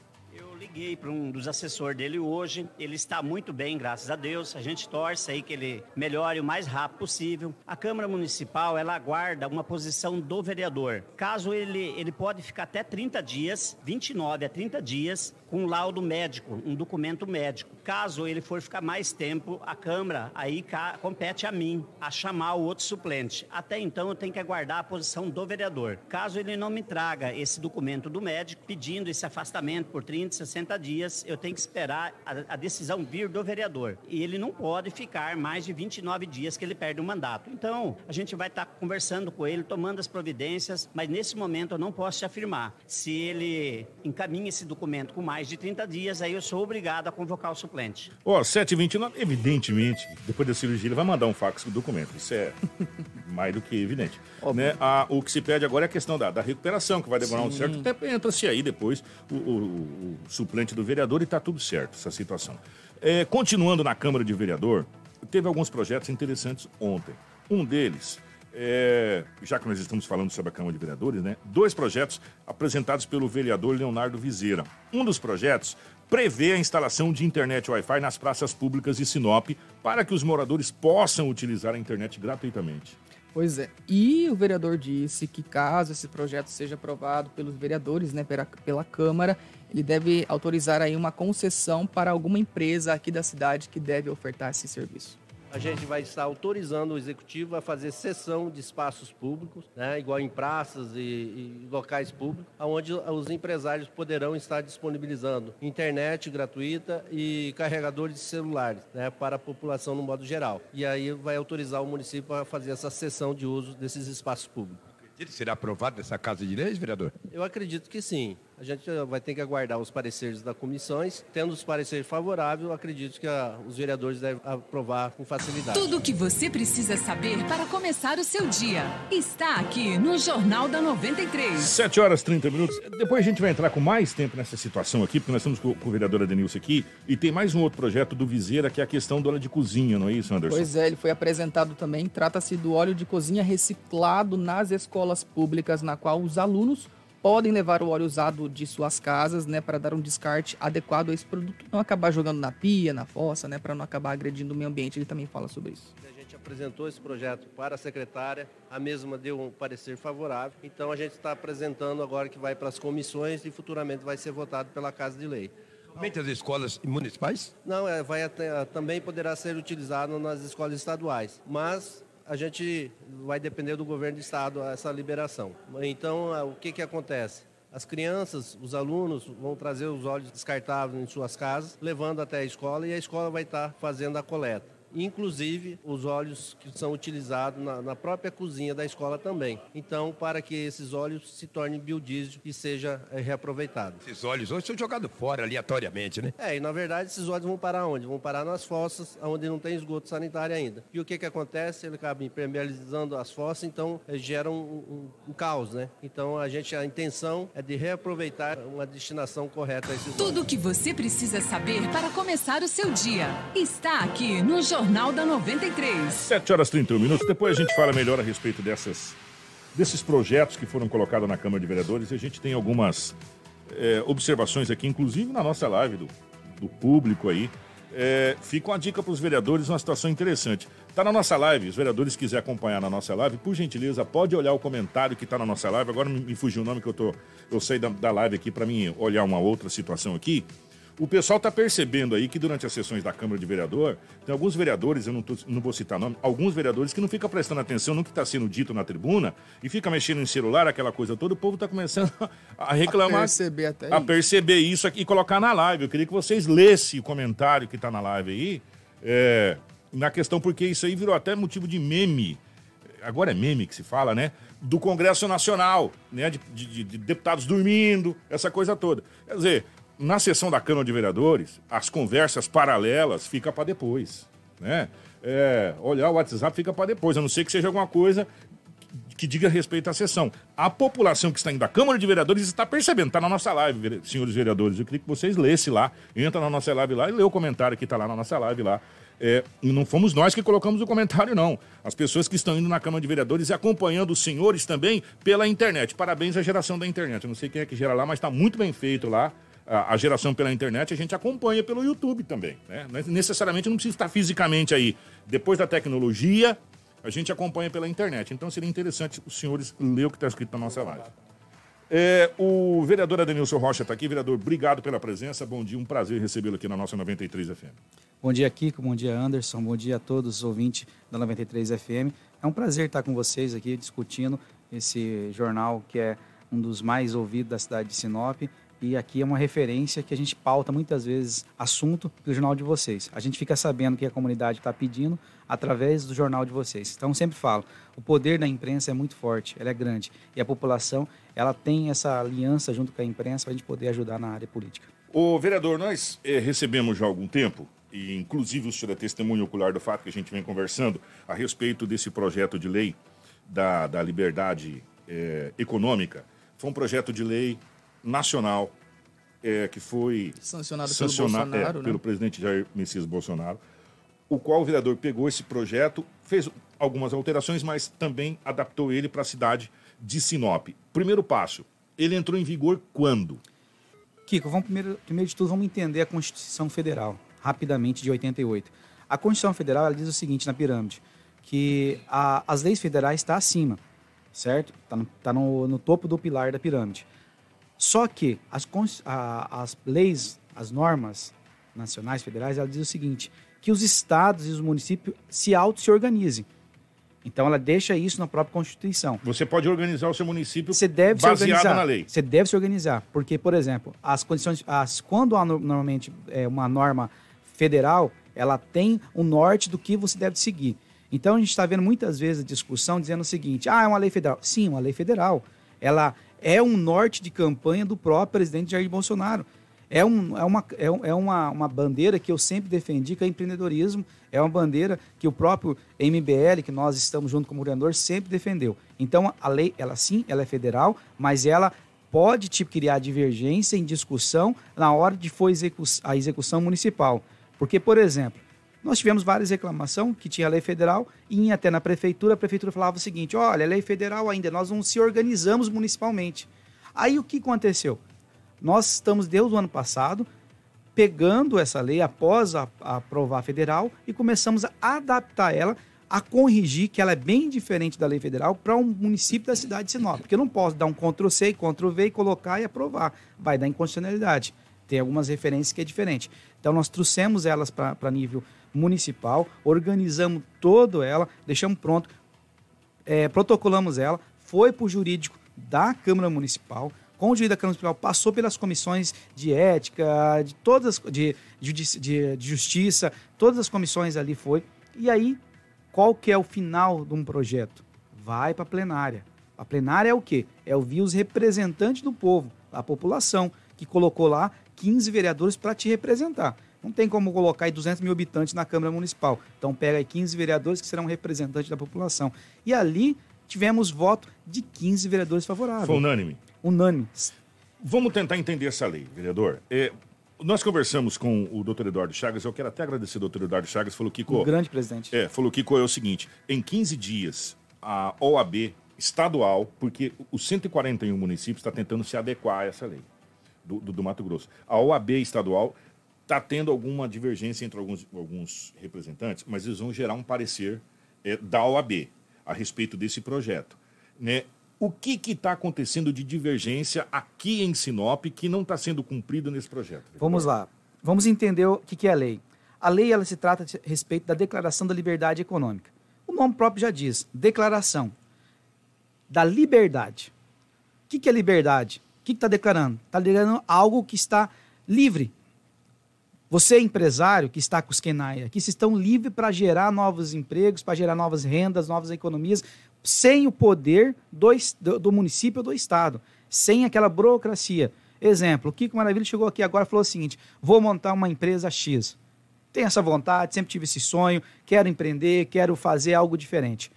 Liguei para um dos assessores dele hoje. Ele está muito bem, graças a Deus. A gente torce aí que ele melhore o mais rápido possível. A Câmara Municipal, ela aguarda uma posição do vereador. Caso ele, ele pode ficar até 30 dias, 29 a 30 dias, com laudo médico, um documento médico. Caso ele for ficar mais tempo, a Câmara aí compete a mim a chamar o outro suplente. Até então eu tenho que aguardar a posição do vereador. Caso ele não me traga esse documento do médico pedindo esse afastamento por 30, 60 dias, eu tenho que esperar a, a decisão vir do vereador. E ele não pode ficar mais de 29 dias que ele perde o mandato. Então, a gente vai estar conversando com ele, tomando as providências, mas nesse momento eu não posso te afirmar. Se ele encaminha esse documento com mais de 30 dias, aí eu sou obrigado a convocar o suplente. Ó, 729, evidentemente, depois da cirurgia ele vai mandar um fax com o documento. Isso é *laughs* mais do que evidente. Né? A- o que se pede agora é a questão da, da recuperação, que vai demorar um Sim. certo tempo. Entra-se aí depois o, o- o suplente do vereador e está tudo certo, essa situação. É, continuando na Câmara de Vereador, teve alguns projetos interessantes ontem. Um deles, é, já que nós estamos falando sobre a Câmara de Vereadores, né? Dois projetos apresentados pelo vereador Leonardo Viseira. Um dos projetos prevê a instalação de internet Wi-Fi nas praças públicas de Sinop para que os moradores possam utilizar a internet gratuitamente. Pois é. E o vereador disse que caso esse projeto seja aprovado pelos vereadores, né, pela, pela Câmara, ele deve autorizar aí uma concessão para alguma empresa aqui da cidade que deve ofertar esse serviço. A gente vai estar autorizando o executivo a fazer cessão de espaços públicos, né, igual em praças e, e locais públicos, onde os empresários poderão estar disponibilizando internet gratuita e carregadores de celulares né, para a população no modo geral. E aí vai autorizar o município a fazer essa cessão de uso desses espaços públicos. Ele será aprovado nessa Casa de Leis, vereador? Eu acredito que sim. A gente eh, vai ter que aguardar os pareceres das comissões. Tendo os pareceres favoráveis, eu acredito que ah, os vereadores devem aprovar com facilidade. Tudo o que você precisa saber para começar o seu dia está aqui no Jornal da 93. 7 horas e 30 minutos. Depois a gente vai entrar com mais tempo nessa situação aqui, porque nós estamos com, com o vereador Adenilson aqui. E tem mais um outro projeto do Viseira, que é a questão do óleo de cozinha, não é isso, Anderson? Pois é, ele foi apresentado também. Trata-se do óleo de cozinha reciclado nas escolas públicas, na qual os alunos podem levar o óleo usado de suas casas, né, para dar um descarte adequado a esse produto, não acabar jogando na pia, na fossa, né, para não acabar agredindo o meio ambiente. Ele também fala sobre isso. A gente apresentou esse projeto para a secretária, a mesma deu um parecer favorável. Então a gente está apresentando agora que vai para as comissões e futuramente vai ser votado pela Casa de Lei. Somente as escolas municipais? Não, é, vai até- também poderá ser utilizado nas escolas estaduais, mas a gente vai depender do governo do estado essa liberação. Então, o que, que acontece? As crianças, os alunos vão trazer os óleos descartáveis em suas casas, levando até a escola e a escola vai estar fazendo a coleta. Inclusive os óleos que são utilizados na, na própria cozinha da escola também. Então, para que esses óleos se tornem biodiesel e seja eh, reaproveitado. Esses óleos hoje são jogados fora aleatoriamente, né? É, e na verdade esses óleos vão parar onde? Vão parar nas fossas, onde não tem esgoto sanitário ainda. E o que que acontece? Ele acaba impermeabilizando as fossas, então eh, gera um, um- um caos, né? Então a gente, a intenção é de reaproveitar uma destinação correta a esses óleos. Tudo o que você precisa saber para começar o seu dia está aqui no Jornal da 93. 7 horas e 31 minutos. Depois a gente fala melhor a respeito dessas, desses projetos que foram colocados na Câmara de Vereadores. A gente tem algumas é, observações aqui, inclusive na nossa live do, do público aí. É, fica uma dica para os vereadores, uma situação interessante. Está na nossa live, os vereadores quiserem acompanhar na nossa live, por gentileza, pode olhar o comentário que está na nossa live. Agora me, me fugiu o nome que eu tô, eu saí da, da live aqui para mim olhar uma outra situação aqui. O pessoal está percebendo aí que durante as sessões da Câmara de Vereador, tem alguns vereadores, eu não, tô- não vou citar nome, alguns vereadores que não ficam prestando atenção no que está sendo dito na tribuna e fica mexendo em celular, aquela coisa toda, o povo está começando *laughs* a reclamar. A perceber até a isso. perceber isso aqui e colocar na live. Eu queria que vocês lessem o comentário que está na live aí, é, na questão, porque isso aí virou até motivo de meme agora é meme que se fala, né? Do Congresso Nacional, né? De, de- de deputados dormindo, essa coisa toda. Quer dizer, na sessão da Câmara de Vereadores, as conversas paralelas fica para depois, né? É, olhar o WhatsApp fica para depois, a não ser que seja alguma coisa que diga respeito à sessão. A população que está indo da Câmara de Vereadores está percebendo, está na nossa live, senhores vereadores. Eu queria que vocês lessem lá, entra na nossa live lá e lê o comentário que está lá na nossa live lá. É, não fomos nós que colocamos o comentário, não. As pessoas que estão indo na Câmara de Vereadores e acompanhando os senhores também pela internet. Parabéns à geração da internet. Eu não sei quem é que gera lá, mas está muito bem feito lá. A, geração pela internet, a gente acompanha pelo YouTube também. Né? É- Necessariamente não precisa estar fisicamente aí. Depois da tecnologia, a gente acompanha pela internet. Então seria interessante os senhores ler o que está escrito na nossa live. É, o vereador Adenilson Rocha está aqui. Vereador, obrigado pela presença. Bom dia, um prazer recebê-lo aqui na nossa 93 FM. Bom dia, Kiko. Bom dia, Anderson. Bom dia a todos os ouvintes da 93 FM. É um prazer estar com vocês aqui discutindo esse jornal que é um dos mais ouvidos da cidade de Sinop. E aqui é uma referência que a gente pauta muitas vezes assunto do jornal de vocês. A gente fica sabendo o que a comunidade está pedindo através do jornal de vocês. Então, sempre falo, o poder da imprensa é muito forte, ela é grande. E a população, ela tem essa aliança junto com a imprensa para a gente poder ajudar na área política. O vereador, nós eh, recebemos já há algum tempo, e inclusive o senhor é testemunho ocular do fato que a gente vem conversando a respeito desse projeto de lei da, da liberdade eh, econômica. Foi um projeto de lei nacional eh, que foi Sancionado pelo sancionado, Bolsonaro, é, né? pelo presidente Jair Messias Bolsonaro, o qual o vereador pegou esse projeto, fez algumas alterações, mas também adaptou ele para a cidade de Sinop. Primeiro passo, ele entrou em vigor quando? Kiko, vamos primeiro, primeiro de tudo, vamos entender a Constituição Federal, rapidamente, de 88. A Constituição Federal ela diz o seguinte na pirâmide, que a- as leis federais estão acima, certo? Está no, tá no, no topo do pilar da pirâmide. Só que as, a- as leis, as normas nacionais, federais, ela diz o seguinte, que os estados e os municípios se auto-se organizem. Então ela deixa isso na própria Constituição. Você pode organizar o seu município Você deve se baseado organizar. na lei. Você deve se organizar, porque, por exemplo, as condições, as, quando há no- normalmente é, uma norma federal, ela tem o norte do que você deve seguir. Então a gente está vendo muitas vezes a discussão dizendo o seguinte: ah, é uma lei federal. Sim, uma lei federal. Ela é um norte de campanha do próprio presidente Jair Bolsonaro. É, um, é, uma, é, é uma, uma bandeira que eu sempre defendi, que é empreendedorismo. É uma bandeira que o próprio MBL, que nós estamos junto com o governador, sempre defendeu. Então, a lei, ela sim, ela é federal, mas ela pode te criar divergência em discussão na hora de for execu a execução municipal. Porque, por exemplo, nós tivemos várias reclamações que tinha lei federal e até na prefeitura, a prefeitura falava o seguinte: olha, lei federal ainda, nós não se organizamos municipalmente. Aí o que aconteceu? Nós estamos, desde o ano passado, pegando essa lei após a, a aprovar a federal e começamos a adaptar ela, a corrigir que ela é bem diferente da lei federal para um município da cidade de Sinop. Porque eu não posso dar um Ctrl-C, Ctrl-V e colocar e aprovar. Vai dar inconstitucionalidade. Tem algumas referências que é diferente. Então nós trouxemos elas para nível municipal, organizamos toda ela, deixamos pronto, é, protocolamos ela, foi para o jurídico da Câmara Municipal, com o jurídico da Câmara Municipal, passou pelas comissões de ética, de todas, de, judici- de, de justiça, todas as comissões ali foi. E aí, qual que é o final de um projeto? Vai para a plenária. A plenária é o quê? É ouvir os representantes do povo, a população, que colocou lá 15 vereadores para te representar. Não tem como colocar aí 200 mil habitantes na Câmara Municipal. Então pega aí 15 vereadores que serão representantes da população. E ali tivemos voto de 15 vereadores favoráveis. Foi unânime. Unânime. Vamos tentar entender essa lei, vereador. É, nós conversamos com o doutor Eduardo Chagas, eu quero até agradecer ao doutor Eduardo Chagas, falou que... Um grande presidente. É, falou que é o seguinte, em 15 dias, a OAB estadual, porque os 141 municípios está tentando se adequar a essa lei do, do, do Mato Grosso. A OAB estadual está tendo alguma divergência entre alguns, alguns representantes, mas eles vão gerar um parecer é, da OAB a respeito desse projeto. Né? O que está acontecendo de divergência aqui em Sinop que não está sendo cumprido nesse projeto? Vamos lá. Vamos entender o que que é a lei. A lei ela se trata a respeito da Declaração da Liberdade Econômica. O nome próprio já diz, declaração da liberdade. O que que é liberdade? O que está declarando? Está declarando algo que está livre. Você, empresário que está com os Kenai aqui, vocês estão livres para gerar novos empregos, para gerar novas rendas, novas economias, sem o poder do, do, município ou do estado, sem aquela burocracia. Exemplo, o Kiko Maravilha chegou aqui agora e falou o seguinte: vou montar uma empresa X. Tenho essa vontade, sempre tive esse sonho, quero empreender, quero fazer algo diferente.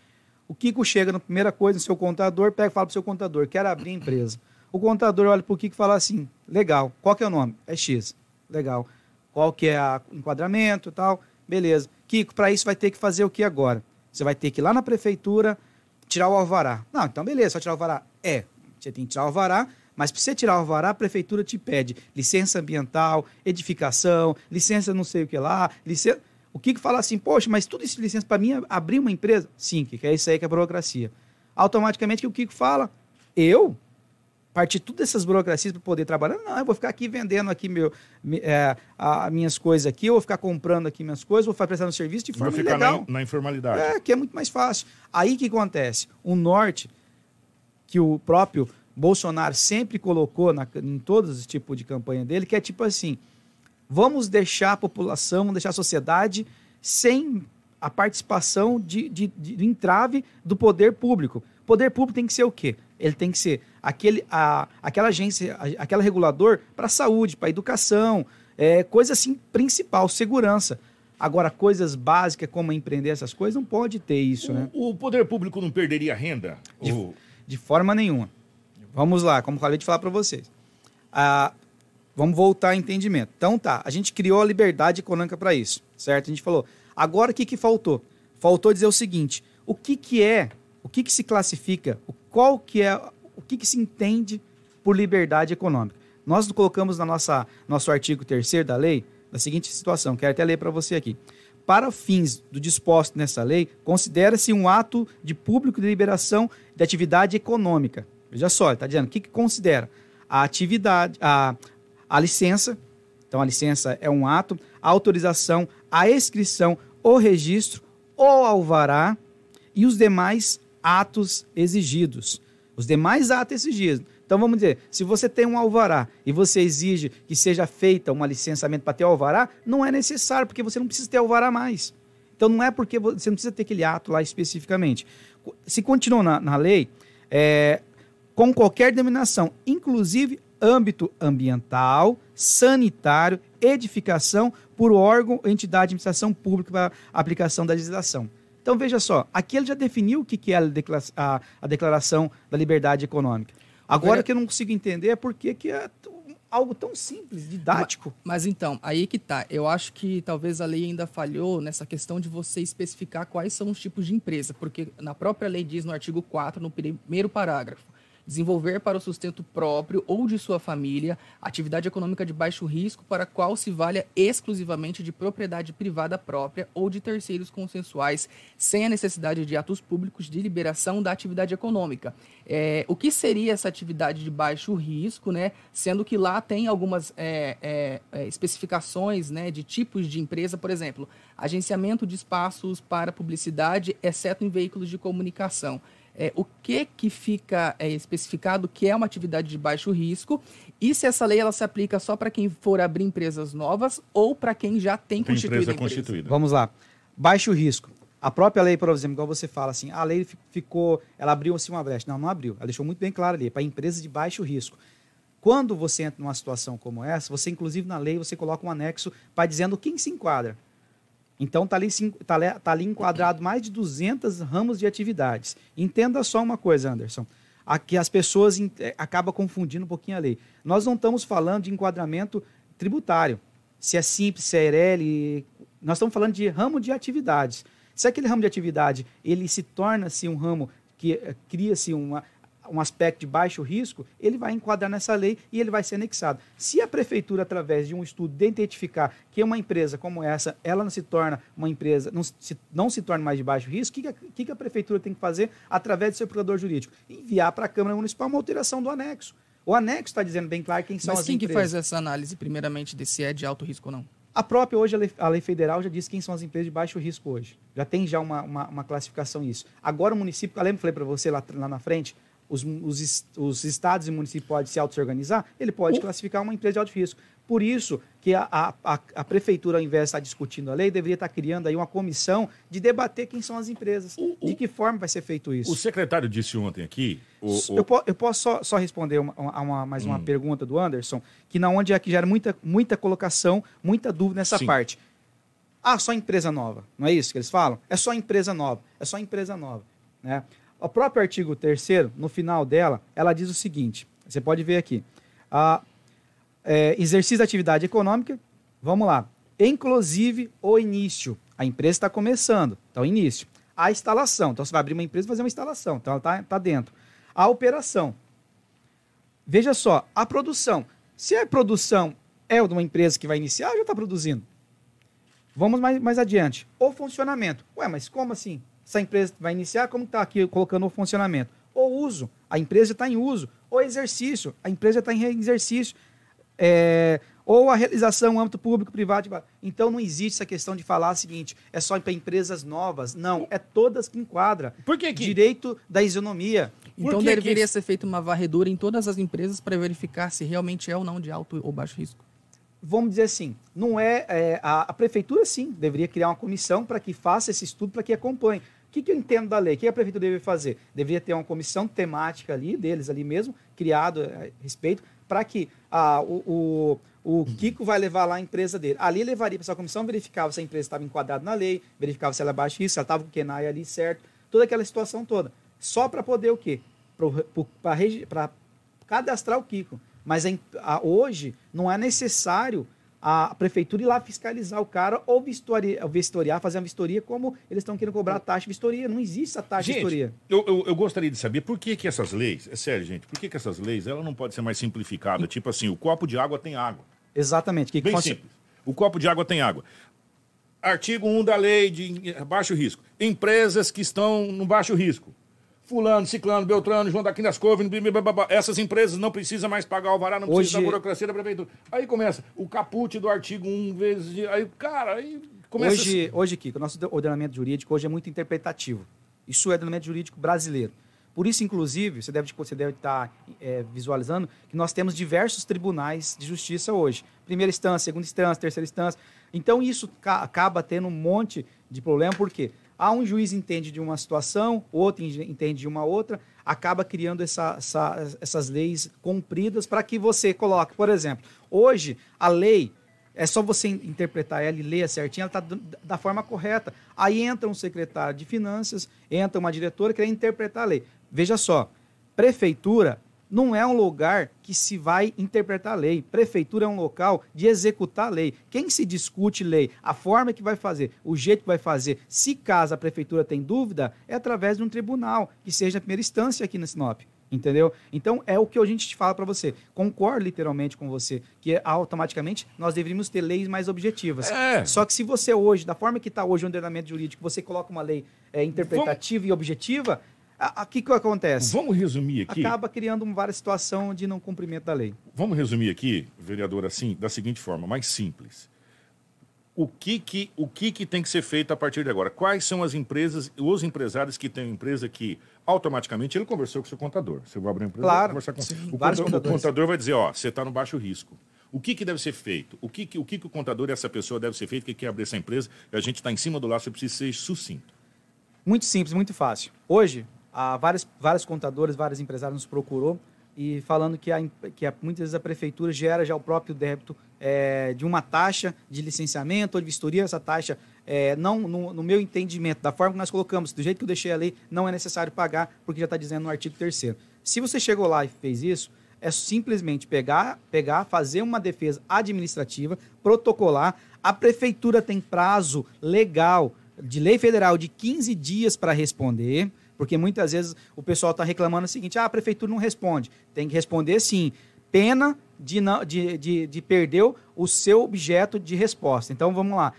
O Kiko chega na primeira coisa no seu contador, pega e fala para o seu contador, quero abrir empresa. O contador olha para o Kiko e fala assim, legal, qual que é o nome? É X, legal. Qual que é o enquadramento e tal? Beleza. Kiko, para isso vai ter que fazer o que agora? Você vai ter que ir lá na prefeitura tirar o alvará. Não, então beleza, só tirar o alvará. É, você tem que tirar o alvará, mas para você tirar o alvará, a prefeitura te pede licença ambiental, edificação, licença não sei o que lá, licença... O Kiko fala assim, poxa, mas tudo isso de licença para mim é abrir uma empresa? Sim, Kiko, é isso aí que é a burocracia. Automaticamente, o que o Kiko fala? Eu? Partir tudo dessas burocracias para poder trabalhar? Não, eu vou ficar aqui vendendo aqui meu, é, a, minhas coisas aqui, eu vou ficar comprando aqui minhas coisas, vou ficar prestando serviço de forma ficar ilegal. na, na informalidade. É, que é muito mais fácil. Aí o que acontece? O norte, que o próprio Bolsonaro sempre colocou na- em todos os tipos de campanha dele, que é tipo assim: vamos deixar a população, vamos deixar a sociedade sem a participação de, de, de- do entrave do poder público. Poder público tem que ser o quê? Ele tem que ser aquele, a, aquela agência, a- aquela regulador para a saúde, para a educação, é, coisa assim principal, segurança. Agora, coisas básicas como empreender essas coisas, não pode ter isso, né? O poder público não perderia renda? De, Ou- de forma nenhuma. Vamos lá, como acabei de falar para vocês. Ah, vamos voltar ao entendimento. Então tá, a gente criou a liberdade econômica para isso, certo? A gente falou. Agora o que, que faltou? Faltou dizer o seguinte: o que, que é, o que, que se classifica, o- qual que é, o que, que se entende por liberdade econômica? Nós colocamos na nossa nosso artigo 3 da lei da seguinte situação, quero até ler para você aqui. Para fins do disposto nessa lei, considera-se um ato de público de liberação de atividade econômica. Veja só, está dizendo o que, que considera a atividade, a, a licença, então a licença é um ato, a autorização, a inscrição, o registro, o alvará e os demais atos exigidos. Os demais atos exigidos. Então vamos dizer, se você tem um alvará e você exige que seja feita um licenciamento para ter alvará, não é necessário, porque você não precisa ter alvará mais. Então não é porque vo- você não precisa ter aquele ato lá especificamente. Se continua na, na lei, é, com qualquer denominação, inclusive âmbito ambiental, sanitário, edificação, por órgão ou entidade de administração pública para aplicação da legislação. Então veja só, aqui ele já definiu o que é a decla- a, a declaração da liberdade econômica. Agora Agora- que eu não consigo entender é por que que é algo tão simples, didático. Mas então, aí que tá. Eu acho que talvez a lei ainda falhou nessa questão de você especificar quais são os tipos de empresa, porque na própria lei diz no artigo 4, no primeiro parágrafo, desenvolver para o sustento próprio ou de sua família atividade econômica de baixo risco para a qual se valha exclusivamente de propriedade privada própria ou de terceiros consensuais, sem a necessidade de atos públicos de liberação da atividade econômica. É, o que seria essa atividade de baixo risco, né? Sendo que lá tem algumas é, é, é, especificações né, de tipos de empresa, por exemplo, agenciamento de espaços para publicidade, exceto em veículos de comunicação. É, o que que fica é, especificado que é uma atividade de baixo risco e se essa lei ela se aplica só para quem for abrir empresas novas ou para quem já tem, Tem constituído empresa a empresa? constituída. Vamos lá. Baixo risco. A própria lei, por exemplo, igual você fala assim, a lei fi- ficou, ela abriu assim uma brecha. Não, não abriu. Ela deixou muito bem claro ali, para empresas de baixo risco. Quando você entra numa situação como essa, você inclusive na lei você coloca um anexo para dizendo quem se enquadra. Então está ali, tá tá ali enquadrado mais de 200 ramos de atividades. Entenda só uma coisa, Anderson. Aqui as pessoas eh, acabam confundindo um pouquinho a lei. Nós não estamos falando de enquadramento tributário. Se é simples, se é ERL, nós estamos falando de ramo de atividades. Se aquele ramo de atividade ele se torna-se um ramo que eh, cria-se uma, um aspecto de baixo risco, ele vai enquadrar nessa lei e ele vai ser anexado. Se a prefeitura, através de um estudo, identificar que uma empresa como essa, ela não se torna uma empresa, não se, não se torna mais de baixo risco, o que, que, a- que a prefeitura tem que fazer através do seu procurador jurídico? Enviar para a Câmara Municipal uma alteração do anexo. O anexo está dizendo bem claro quem são Mas as quem que empresas. faz essa análise, primeiramente, de se é de alto risco ou não? A própria hoje, a lei, a lei federal já diz quem são as empresas de baixo risco hoje. Já tem já uma, uma, uma classificação isso. Agora o município, eu lembro que falei para você lá, lá na frente, os, os, os estados e municípios podem se auto-organizar, ele pode classificar uma empresa de alto risco. Por isso que a, a, a, a prefeitura, ao invés de estar discutindo a lei, deveria estar criando aí uma comissão de debater quem são as empresas, de que forma vai ser feito isso. O secretário disse ontem aqui. O, Eu, po- eu posso só, só responder uma, uma- uma- mais uma Hum. pergunta do Anderson, que na onde é que gera muita, muita colocação, muita dúvida nessa Sim. parte. Ah, só empresa nova, não é isso que eles falam? É só empresa nova, é só empresa nova. Né? O próprio artigo 3 no final dela, ela diz o seguinte: você pode ver aqui. Ah, é, exercício da atividade econômica, vamos lá. Inclusive o início. A empresa está começando, então início. A instalação, então você vai abrir uma empresa e fazer uma instalação, então ela está tá dentro. A operação. Veja só, a produção. Se a produção é de uma empresa que vai iniciar, já está produzindo. Vamos mais, mais adiante. O funcionamento. Ué, mas como assim? Essa empresa vai iniciar, como está aqui colocando o funcionamento? O uso. A empresa está em uso. O exercício. A empresa está em exercício. É, ou a realização no âmbito público, privado. Então não existe essa questão de falar o seguinte, é só para empresas novas. Não, é todas que enquadra. Por que Direito da isonomia. Então deveria ser feita uma varredura em todas as empresas para verificar se realmente é ou não de alto ou baixo risco. vamos dizer assim, não é, é, a, a prefeitura sim deveria criar uma comissão para que faça esse estudo, para que acompanhe. O que, que eu entendo da lei? O que a prefeitura deve fazer? Deveria ter uma comissão temática ali, deles ali mesmo, criado a respeito, para que ah, o, o, o Kiko vai levar lá a empresa dele. Ali levaria para essa comissão, verificava se a empresa estava enquadrada na lei, verificava se ela é baixo risco, se ela estava com o KENAI ali certo, toda aquela situação toda. Só para poder o quê? Para cadastrar o Kiko. Mas a, a, hoje não é necessário a prefeitura ir lá fiscalizar o cara ou vistoriar, vistoriar fazer uma vistoria como eles estão querendo cobrar a taxa de vistoria. Não existe essa taxa de Gente, vistoria. eu, eu, eu gostaria de saber por que, que essas leis, é sério, gente, por que, que essas leis ela não pode ser mais simplificada? Tipo assim, o copo de água tem água. Exatamente. Que Bem que simples. O copo de água tem água. Artigo 1 da lei de baixo risco. Empresas que estão no baixo risco. Fulano, Ciclano, Beltrano, João daqui das Couves, blá, essas empresas não precisam mais pagar o alvará, não precisa Hoje- da burocracia da prefeitura. Aí começa o caput do artigo 1 vezes. de- Aí, cara, aí começa. Hoje, hoje, Kiko, o nosso ordenamento jurídico hoje é muito interpretativo. Isso é ordenamento jurídico brasileiro. Por isso, inclusive, você deve, você deve estar é, visualizando que nós temos diversos tribunais de justiça hoje. Primeira instância, segunda instância, terceira instância. Então, isso ca- acaba tendo um monte de problema, por quê? Há um juiz entende de uma situação, outro entende de uma outra, acaba criando essa- essa- essas leis compridas para que você coloque, por exemplo, hoje a lei é só você interpretar ela e ler certinho, ela está da forma correta. Aí entra um secretário de finanças, entra uma diretora que quer interpretar a lei. Veja só, prefeitura não é um lugar que se vai interpretar a lei. Prefeitura é um local de executar a lei. Quem se discute lei, a forma que vai fazer, o jeito que vai fazer, se caso a prefeitura tem dúvida, é através de um tribunal, que seja a primeira instância aqui na Sinop. Entendeu? Então é o que a gente fala para você. Concordo literalmente com você, que automaticamente nós deveríamos ter leis mais objetivas. É. Só que se você hoje, da forma que está hoje o ordenamento jurídico, você coloca uma lei é, interpretativa e objetiva, o que, acontece? Vamos resumir aqui. Acaba criando uma várias situação de não cumprimento da lei. Vamos resumir aqui, vereador, assim, da seguinte forma, mais simples. O que que, o que que tem que ser feito a partir de agora? Quais são as empresas, os empresários que têm uma empresa que automaticamente ele conversou com o seu contador. Você vai abrir uma empresa, Claro, vai conversar com sim, o, contador, o contador vai dizer, ó, você está no baixo risco. O que, que deve ser feito? O que, que, o que, que o contador e essa pessoa deve ser feito que quer abrir essa empresa? A gente está em cima do laço, você precisa ser sucinto. Muito simples, muito fácil. Hoje, há vários, vários contadores, vários empresários nos procurou e falando que, a, que a, muitas vezes a prefeitura gera já o próprio débito é, de uma taxa de licenciamento ou de vistoria. Essa taxa, é, não, no, no meu entendimento, da forma que nós colocamos, do jeito que eu deixei a lei, não é necessário pagar, porque já está dizendo no artigo 3 Se você chegou lá e fez isso, é simplesmente pegar, pegar, fazer uma defesa administrativa, protocolar. A prefeitura tem prazo legal de lei federal de 15 dias para responder, porque muitas vezes o pessoal está reclamando o seguinte: ah, a prefeitura não responde. Tem que responder sim. Pena de, não, de, de, de perder o seu objeto de resposta. Então vamos lá.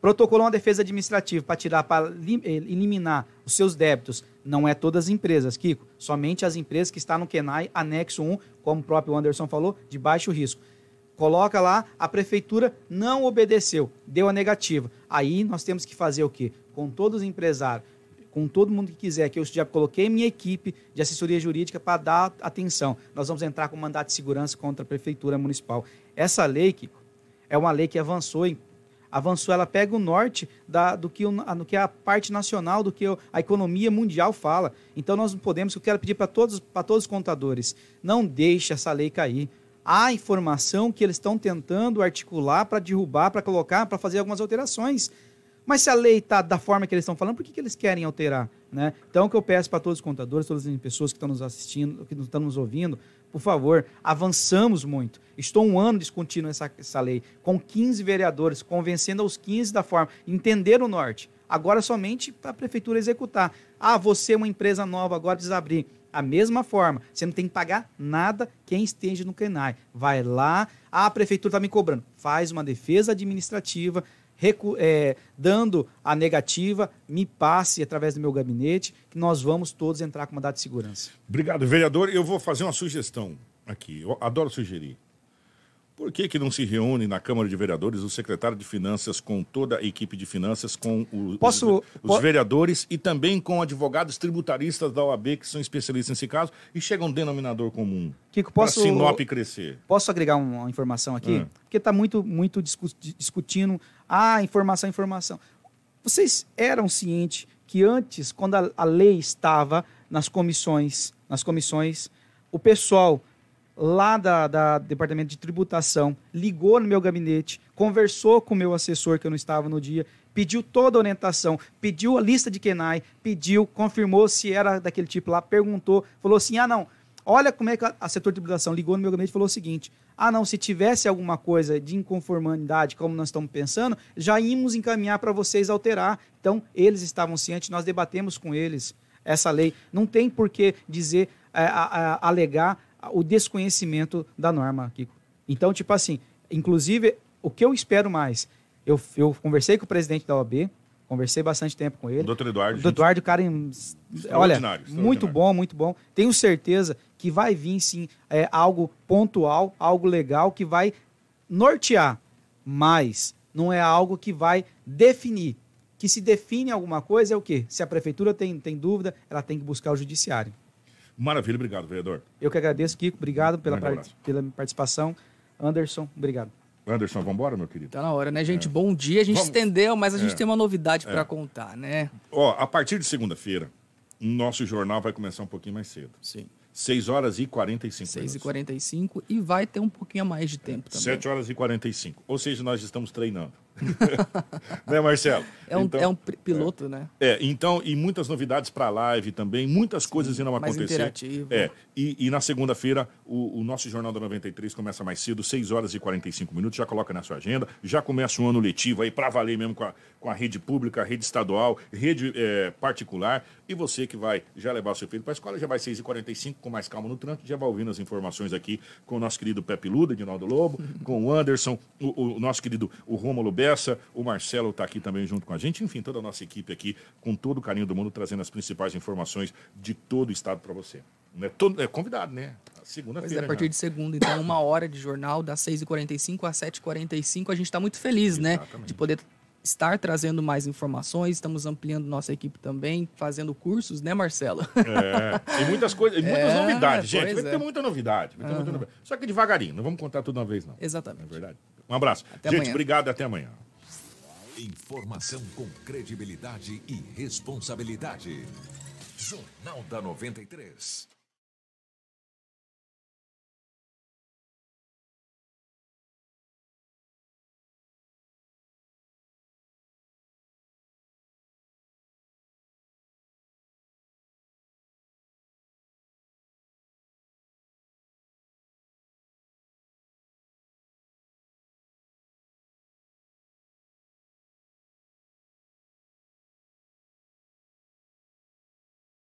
Protocolou uma defesa administrativa para tirar, para eliminar os seus débitos. Não é todas as empresas, Kiko. Somente as empresas que estão no KENAI, anexo 1, como o próprio Anderson falou, de baixo risco. Coloca lá, a prefeitura não obedeceu, deu a negativa. Aí nós temos que fazer o quê? Com todos os empresários, com todo mundo que quiser, que eu já coloquei minha equipe de assessoria jurídica para dar atenção. Nós vamos entrar com mandato de segurança contra a Prefeitura Municipal. Essa lei, Kiko, é uma lei que avançou avançou, ela pega o norte da, do, que, do que a parte nacional, do que a economia mundial fala. Então nós não podemos, eu quero pedir para todos, todos os contadores, não deixe essa lei cair. Há informação que eles estão tentando articular para derrubar, para colocar, para fazer algumas alterações. Mas se a lei está da forma que eles estão falando, por que, que eles querem alterar? Né? Então, o que eu peço para todos os contadores, todas as pessoas que estão nos assistindo, que estão nos ouvindo, por favor, avançamos muito. Estou um ano discutindo essa, essa lei, com 15 vereadores, convencendo os 15 da forma, entender o norte. Agora somente para a prefeitura executar. Ah, você é uma empresa nova, agora precisa abrir. A mesma forma, você não tem que pagar nada quem esteja no CRENAI. Vai lá, ah, a prefeitura está me cobrando. Faz uma defesa administrativa, é, dando a negativa, me passe através do meu gabinete, que nós vamos todos entrar com data de segurança. Obrigado, vereador. Eu vou fazer uma sugestão aqui. Eu adoro sugerir. Por que, que não se reúne na Câmara de Vereadores o secretário de Finanças com toda a equipe de finanças, com o, Posso, os, os vereadores e também com advogados tributaristas da OAB, que são especialistas nesse caso, e chega um denominador comum Kiko, posso, Sinop crescer? Posso agregar uma informação aqui? É. Porque está muito, muito discutindo ah, informação, informação. Vocês eram cientes que antes, quando a, a lei estava nas comissões, nas comissões, o pessoal lá da, da, Departamento de Tributação ligou no meu gabinete, conversou com o meu assessor, que eu não estava no dia, pediu toda a orientação, pediu a lista de KENAI, pediu, confirmou se era daquele tipo lá, perguntou, falou assim: ah, não, olha como é que a, a setor de tributação ligou no meu gabinete e falou o seguinte: ah, não, se tivesse alguma coisa de inconformidade, como nós estamos pensando, já íamos encaminhar para vocês alterar. Então, eles estavam cientes, nós debatemos com eles essa lei. Não tem por que dizer, é, a, a, alegar o desconhecimento da norma, Kiko. Então, tipo assim, inclusive, o que eu espero mais? Eu, eu conversei com o presidente da OAB, conversei bastante tempo com ele. Doutor Eduardo. Doutor Eduardo, cara, olha, muito bom, muito bom. Tenho certeza que vai vir, sim, é, algo pontual, algo legal, que vai nortear, mas não é algo que vai definir. Que se define alguma coisa é o quê? Se a prefeitura tem, tem dúvida, ela tem que buscar o judiciário. Maravilha, obrigado, vereador. Eu que agradeço, Kiko, obrigado pela, part... pela participação. Anderson, obrigado. Anderson, vamos embora, meu querido? Tá na hora, né, gente? É. Bom dia. A gente vamos... estendeu, mas a gente é. tem uma novidade é. para contar, né? Ó, a partir de segunda-feira, nosso jornal vai começar um pouquinho mais cedo. Sim. 6 horas e 45 6 minutos. 6 e 45 e vai ter um pouquinho a mais de tempo também. 7 horas e 45. Ou seja, nós estamos treinando. Né, Marcelo? É um, então, é um piloto, é, né? É, então, e muitas novidades para a live também, muitas Sim, coisas irão mais acontecer. Interativo. É, e, e na segunda-feira, o, o, nosso Jornal da 93 começa mais cedo, 6 horas e 45 minutos. Já coloca na sua agenda, já começa o ano letivo aí para valer mesmo com a, com a rede pública, rede estadual, rede é, particular. E você que vai já levar o seu filho para a escola, já vai 6 e 45 com mais calma no trânsito, já vai ouvindo as informações aqui com o nosso querido Pepe Luda, Dinaldo Lobo, *laughs* com o Anderson, o, o nosso querido o Rômulo Bessa, o Marcelo está aqui também junto com a gente, enfim, toda a nossa equipe aqui, com todo o carinho do mundo, trazendo as principais informações de todo o estado para você. É, todo, é convidado, né? Segunda-feira. É, a partir já. de segunda, então, uma hora de jornal, das 6h45 às 7h45. A gente está muito feliz, né? Exatamente. né? De poder estar trazendo mais informações, estamos ampliando nossa equipe também, fazendo cursos, né, Marcelo? É, e muitas coisas, muitas *laughs* é, novidades, gente. Vai é. ter muita novidade, vai ter uhum. muita novidade. Só que devagarinho, não vamos contar tudo uma vez, não. Exatamente. É verdade. Um abraço. Até gente, amanhã. obrigado e até amanhã. Informação com credibilidade e responsabilidade. Jornal da 93.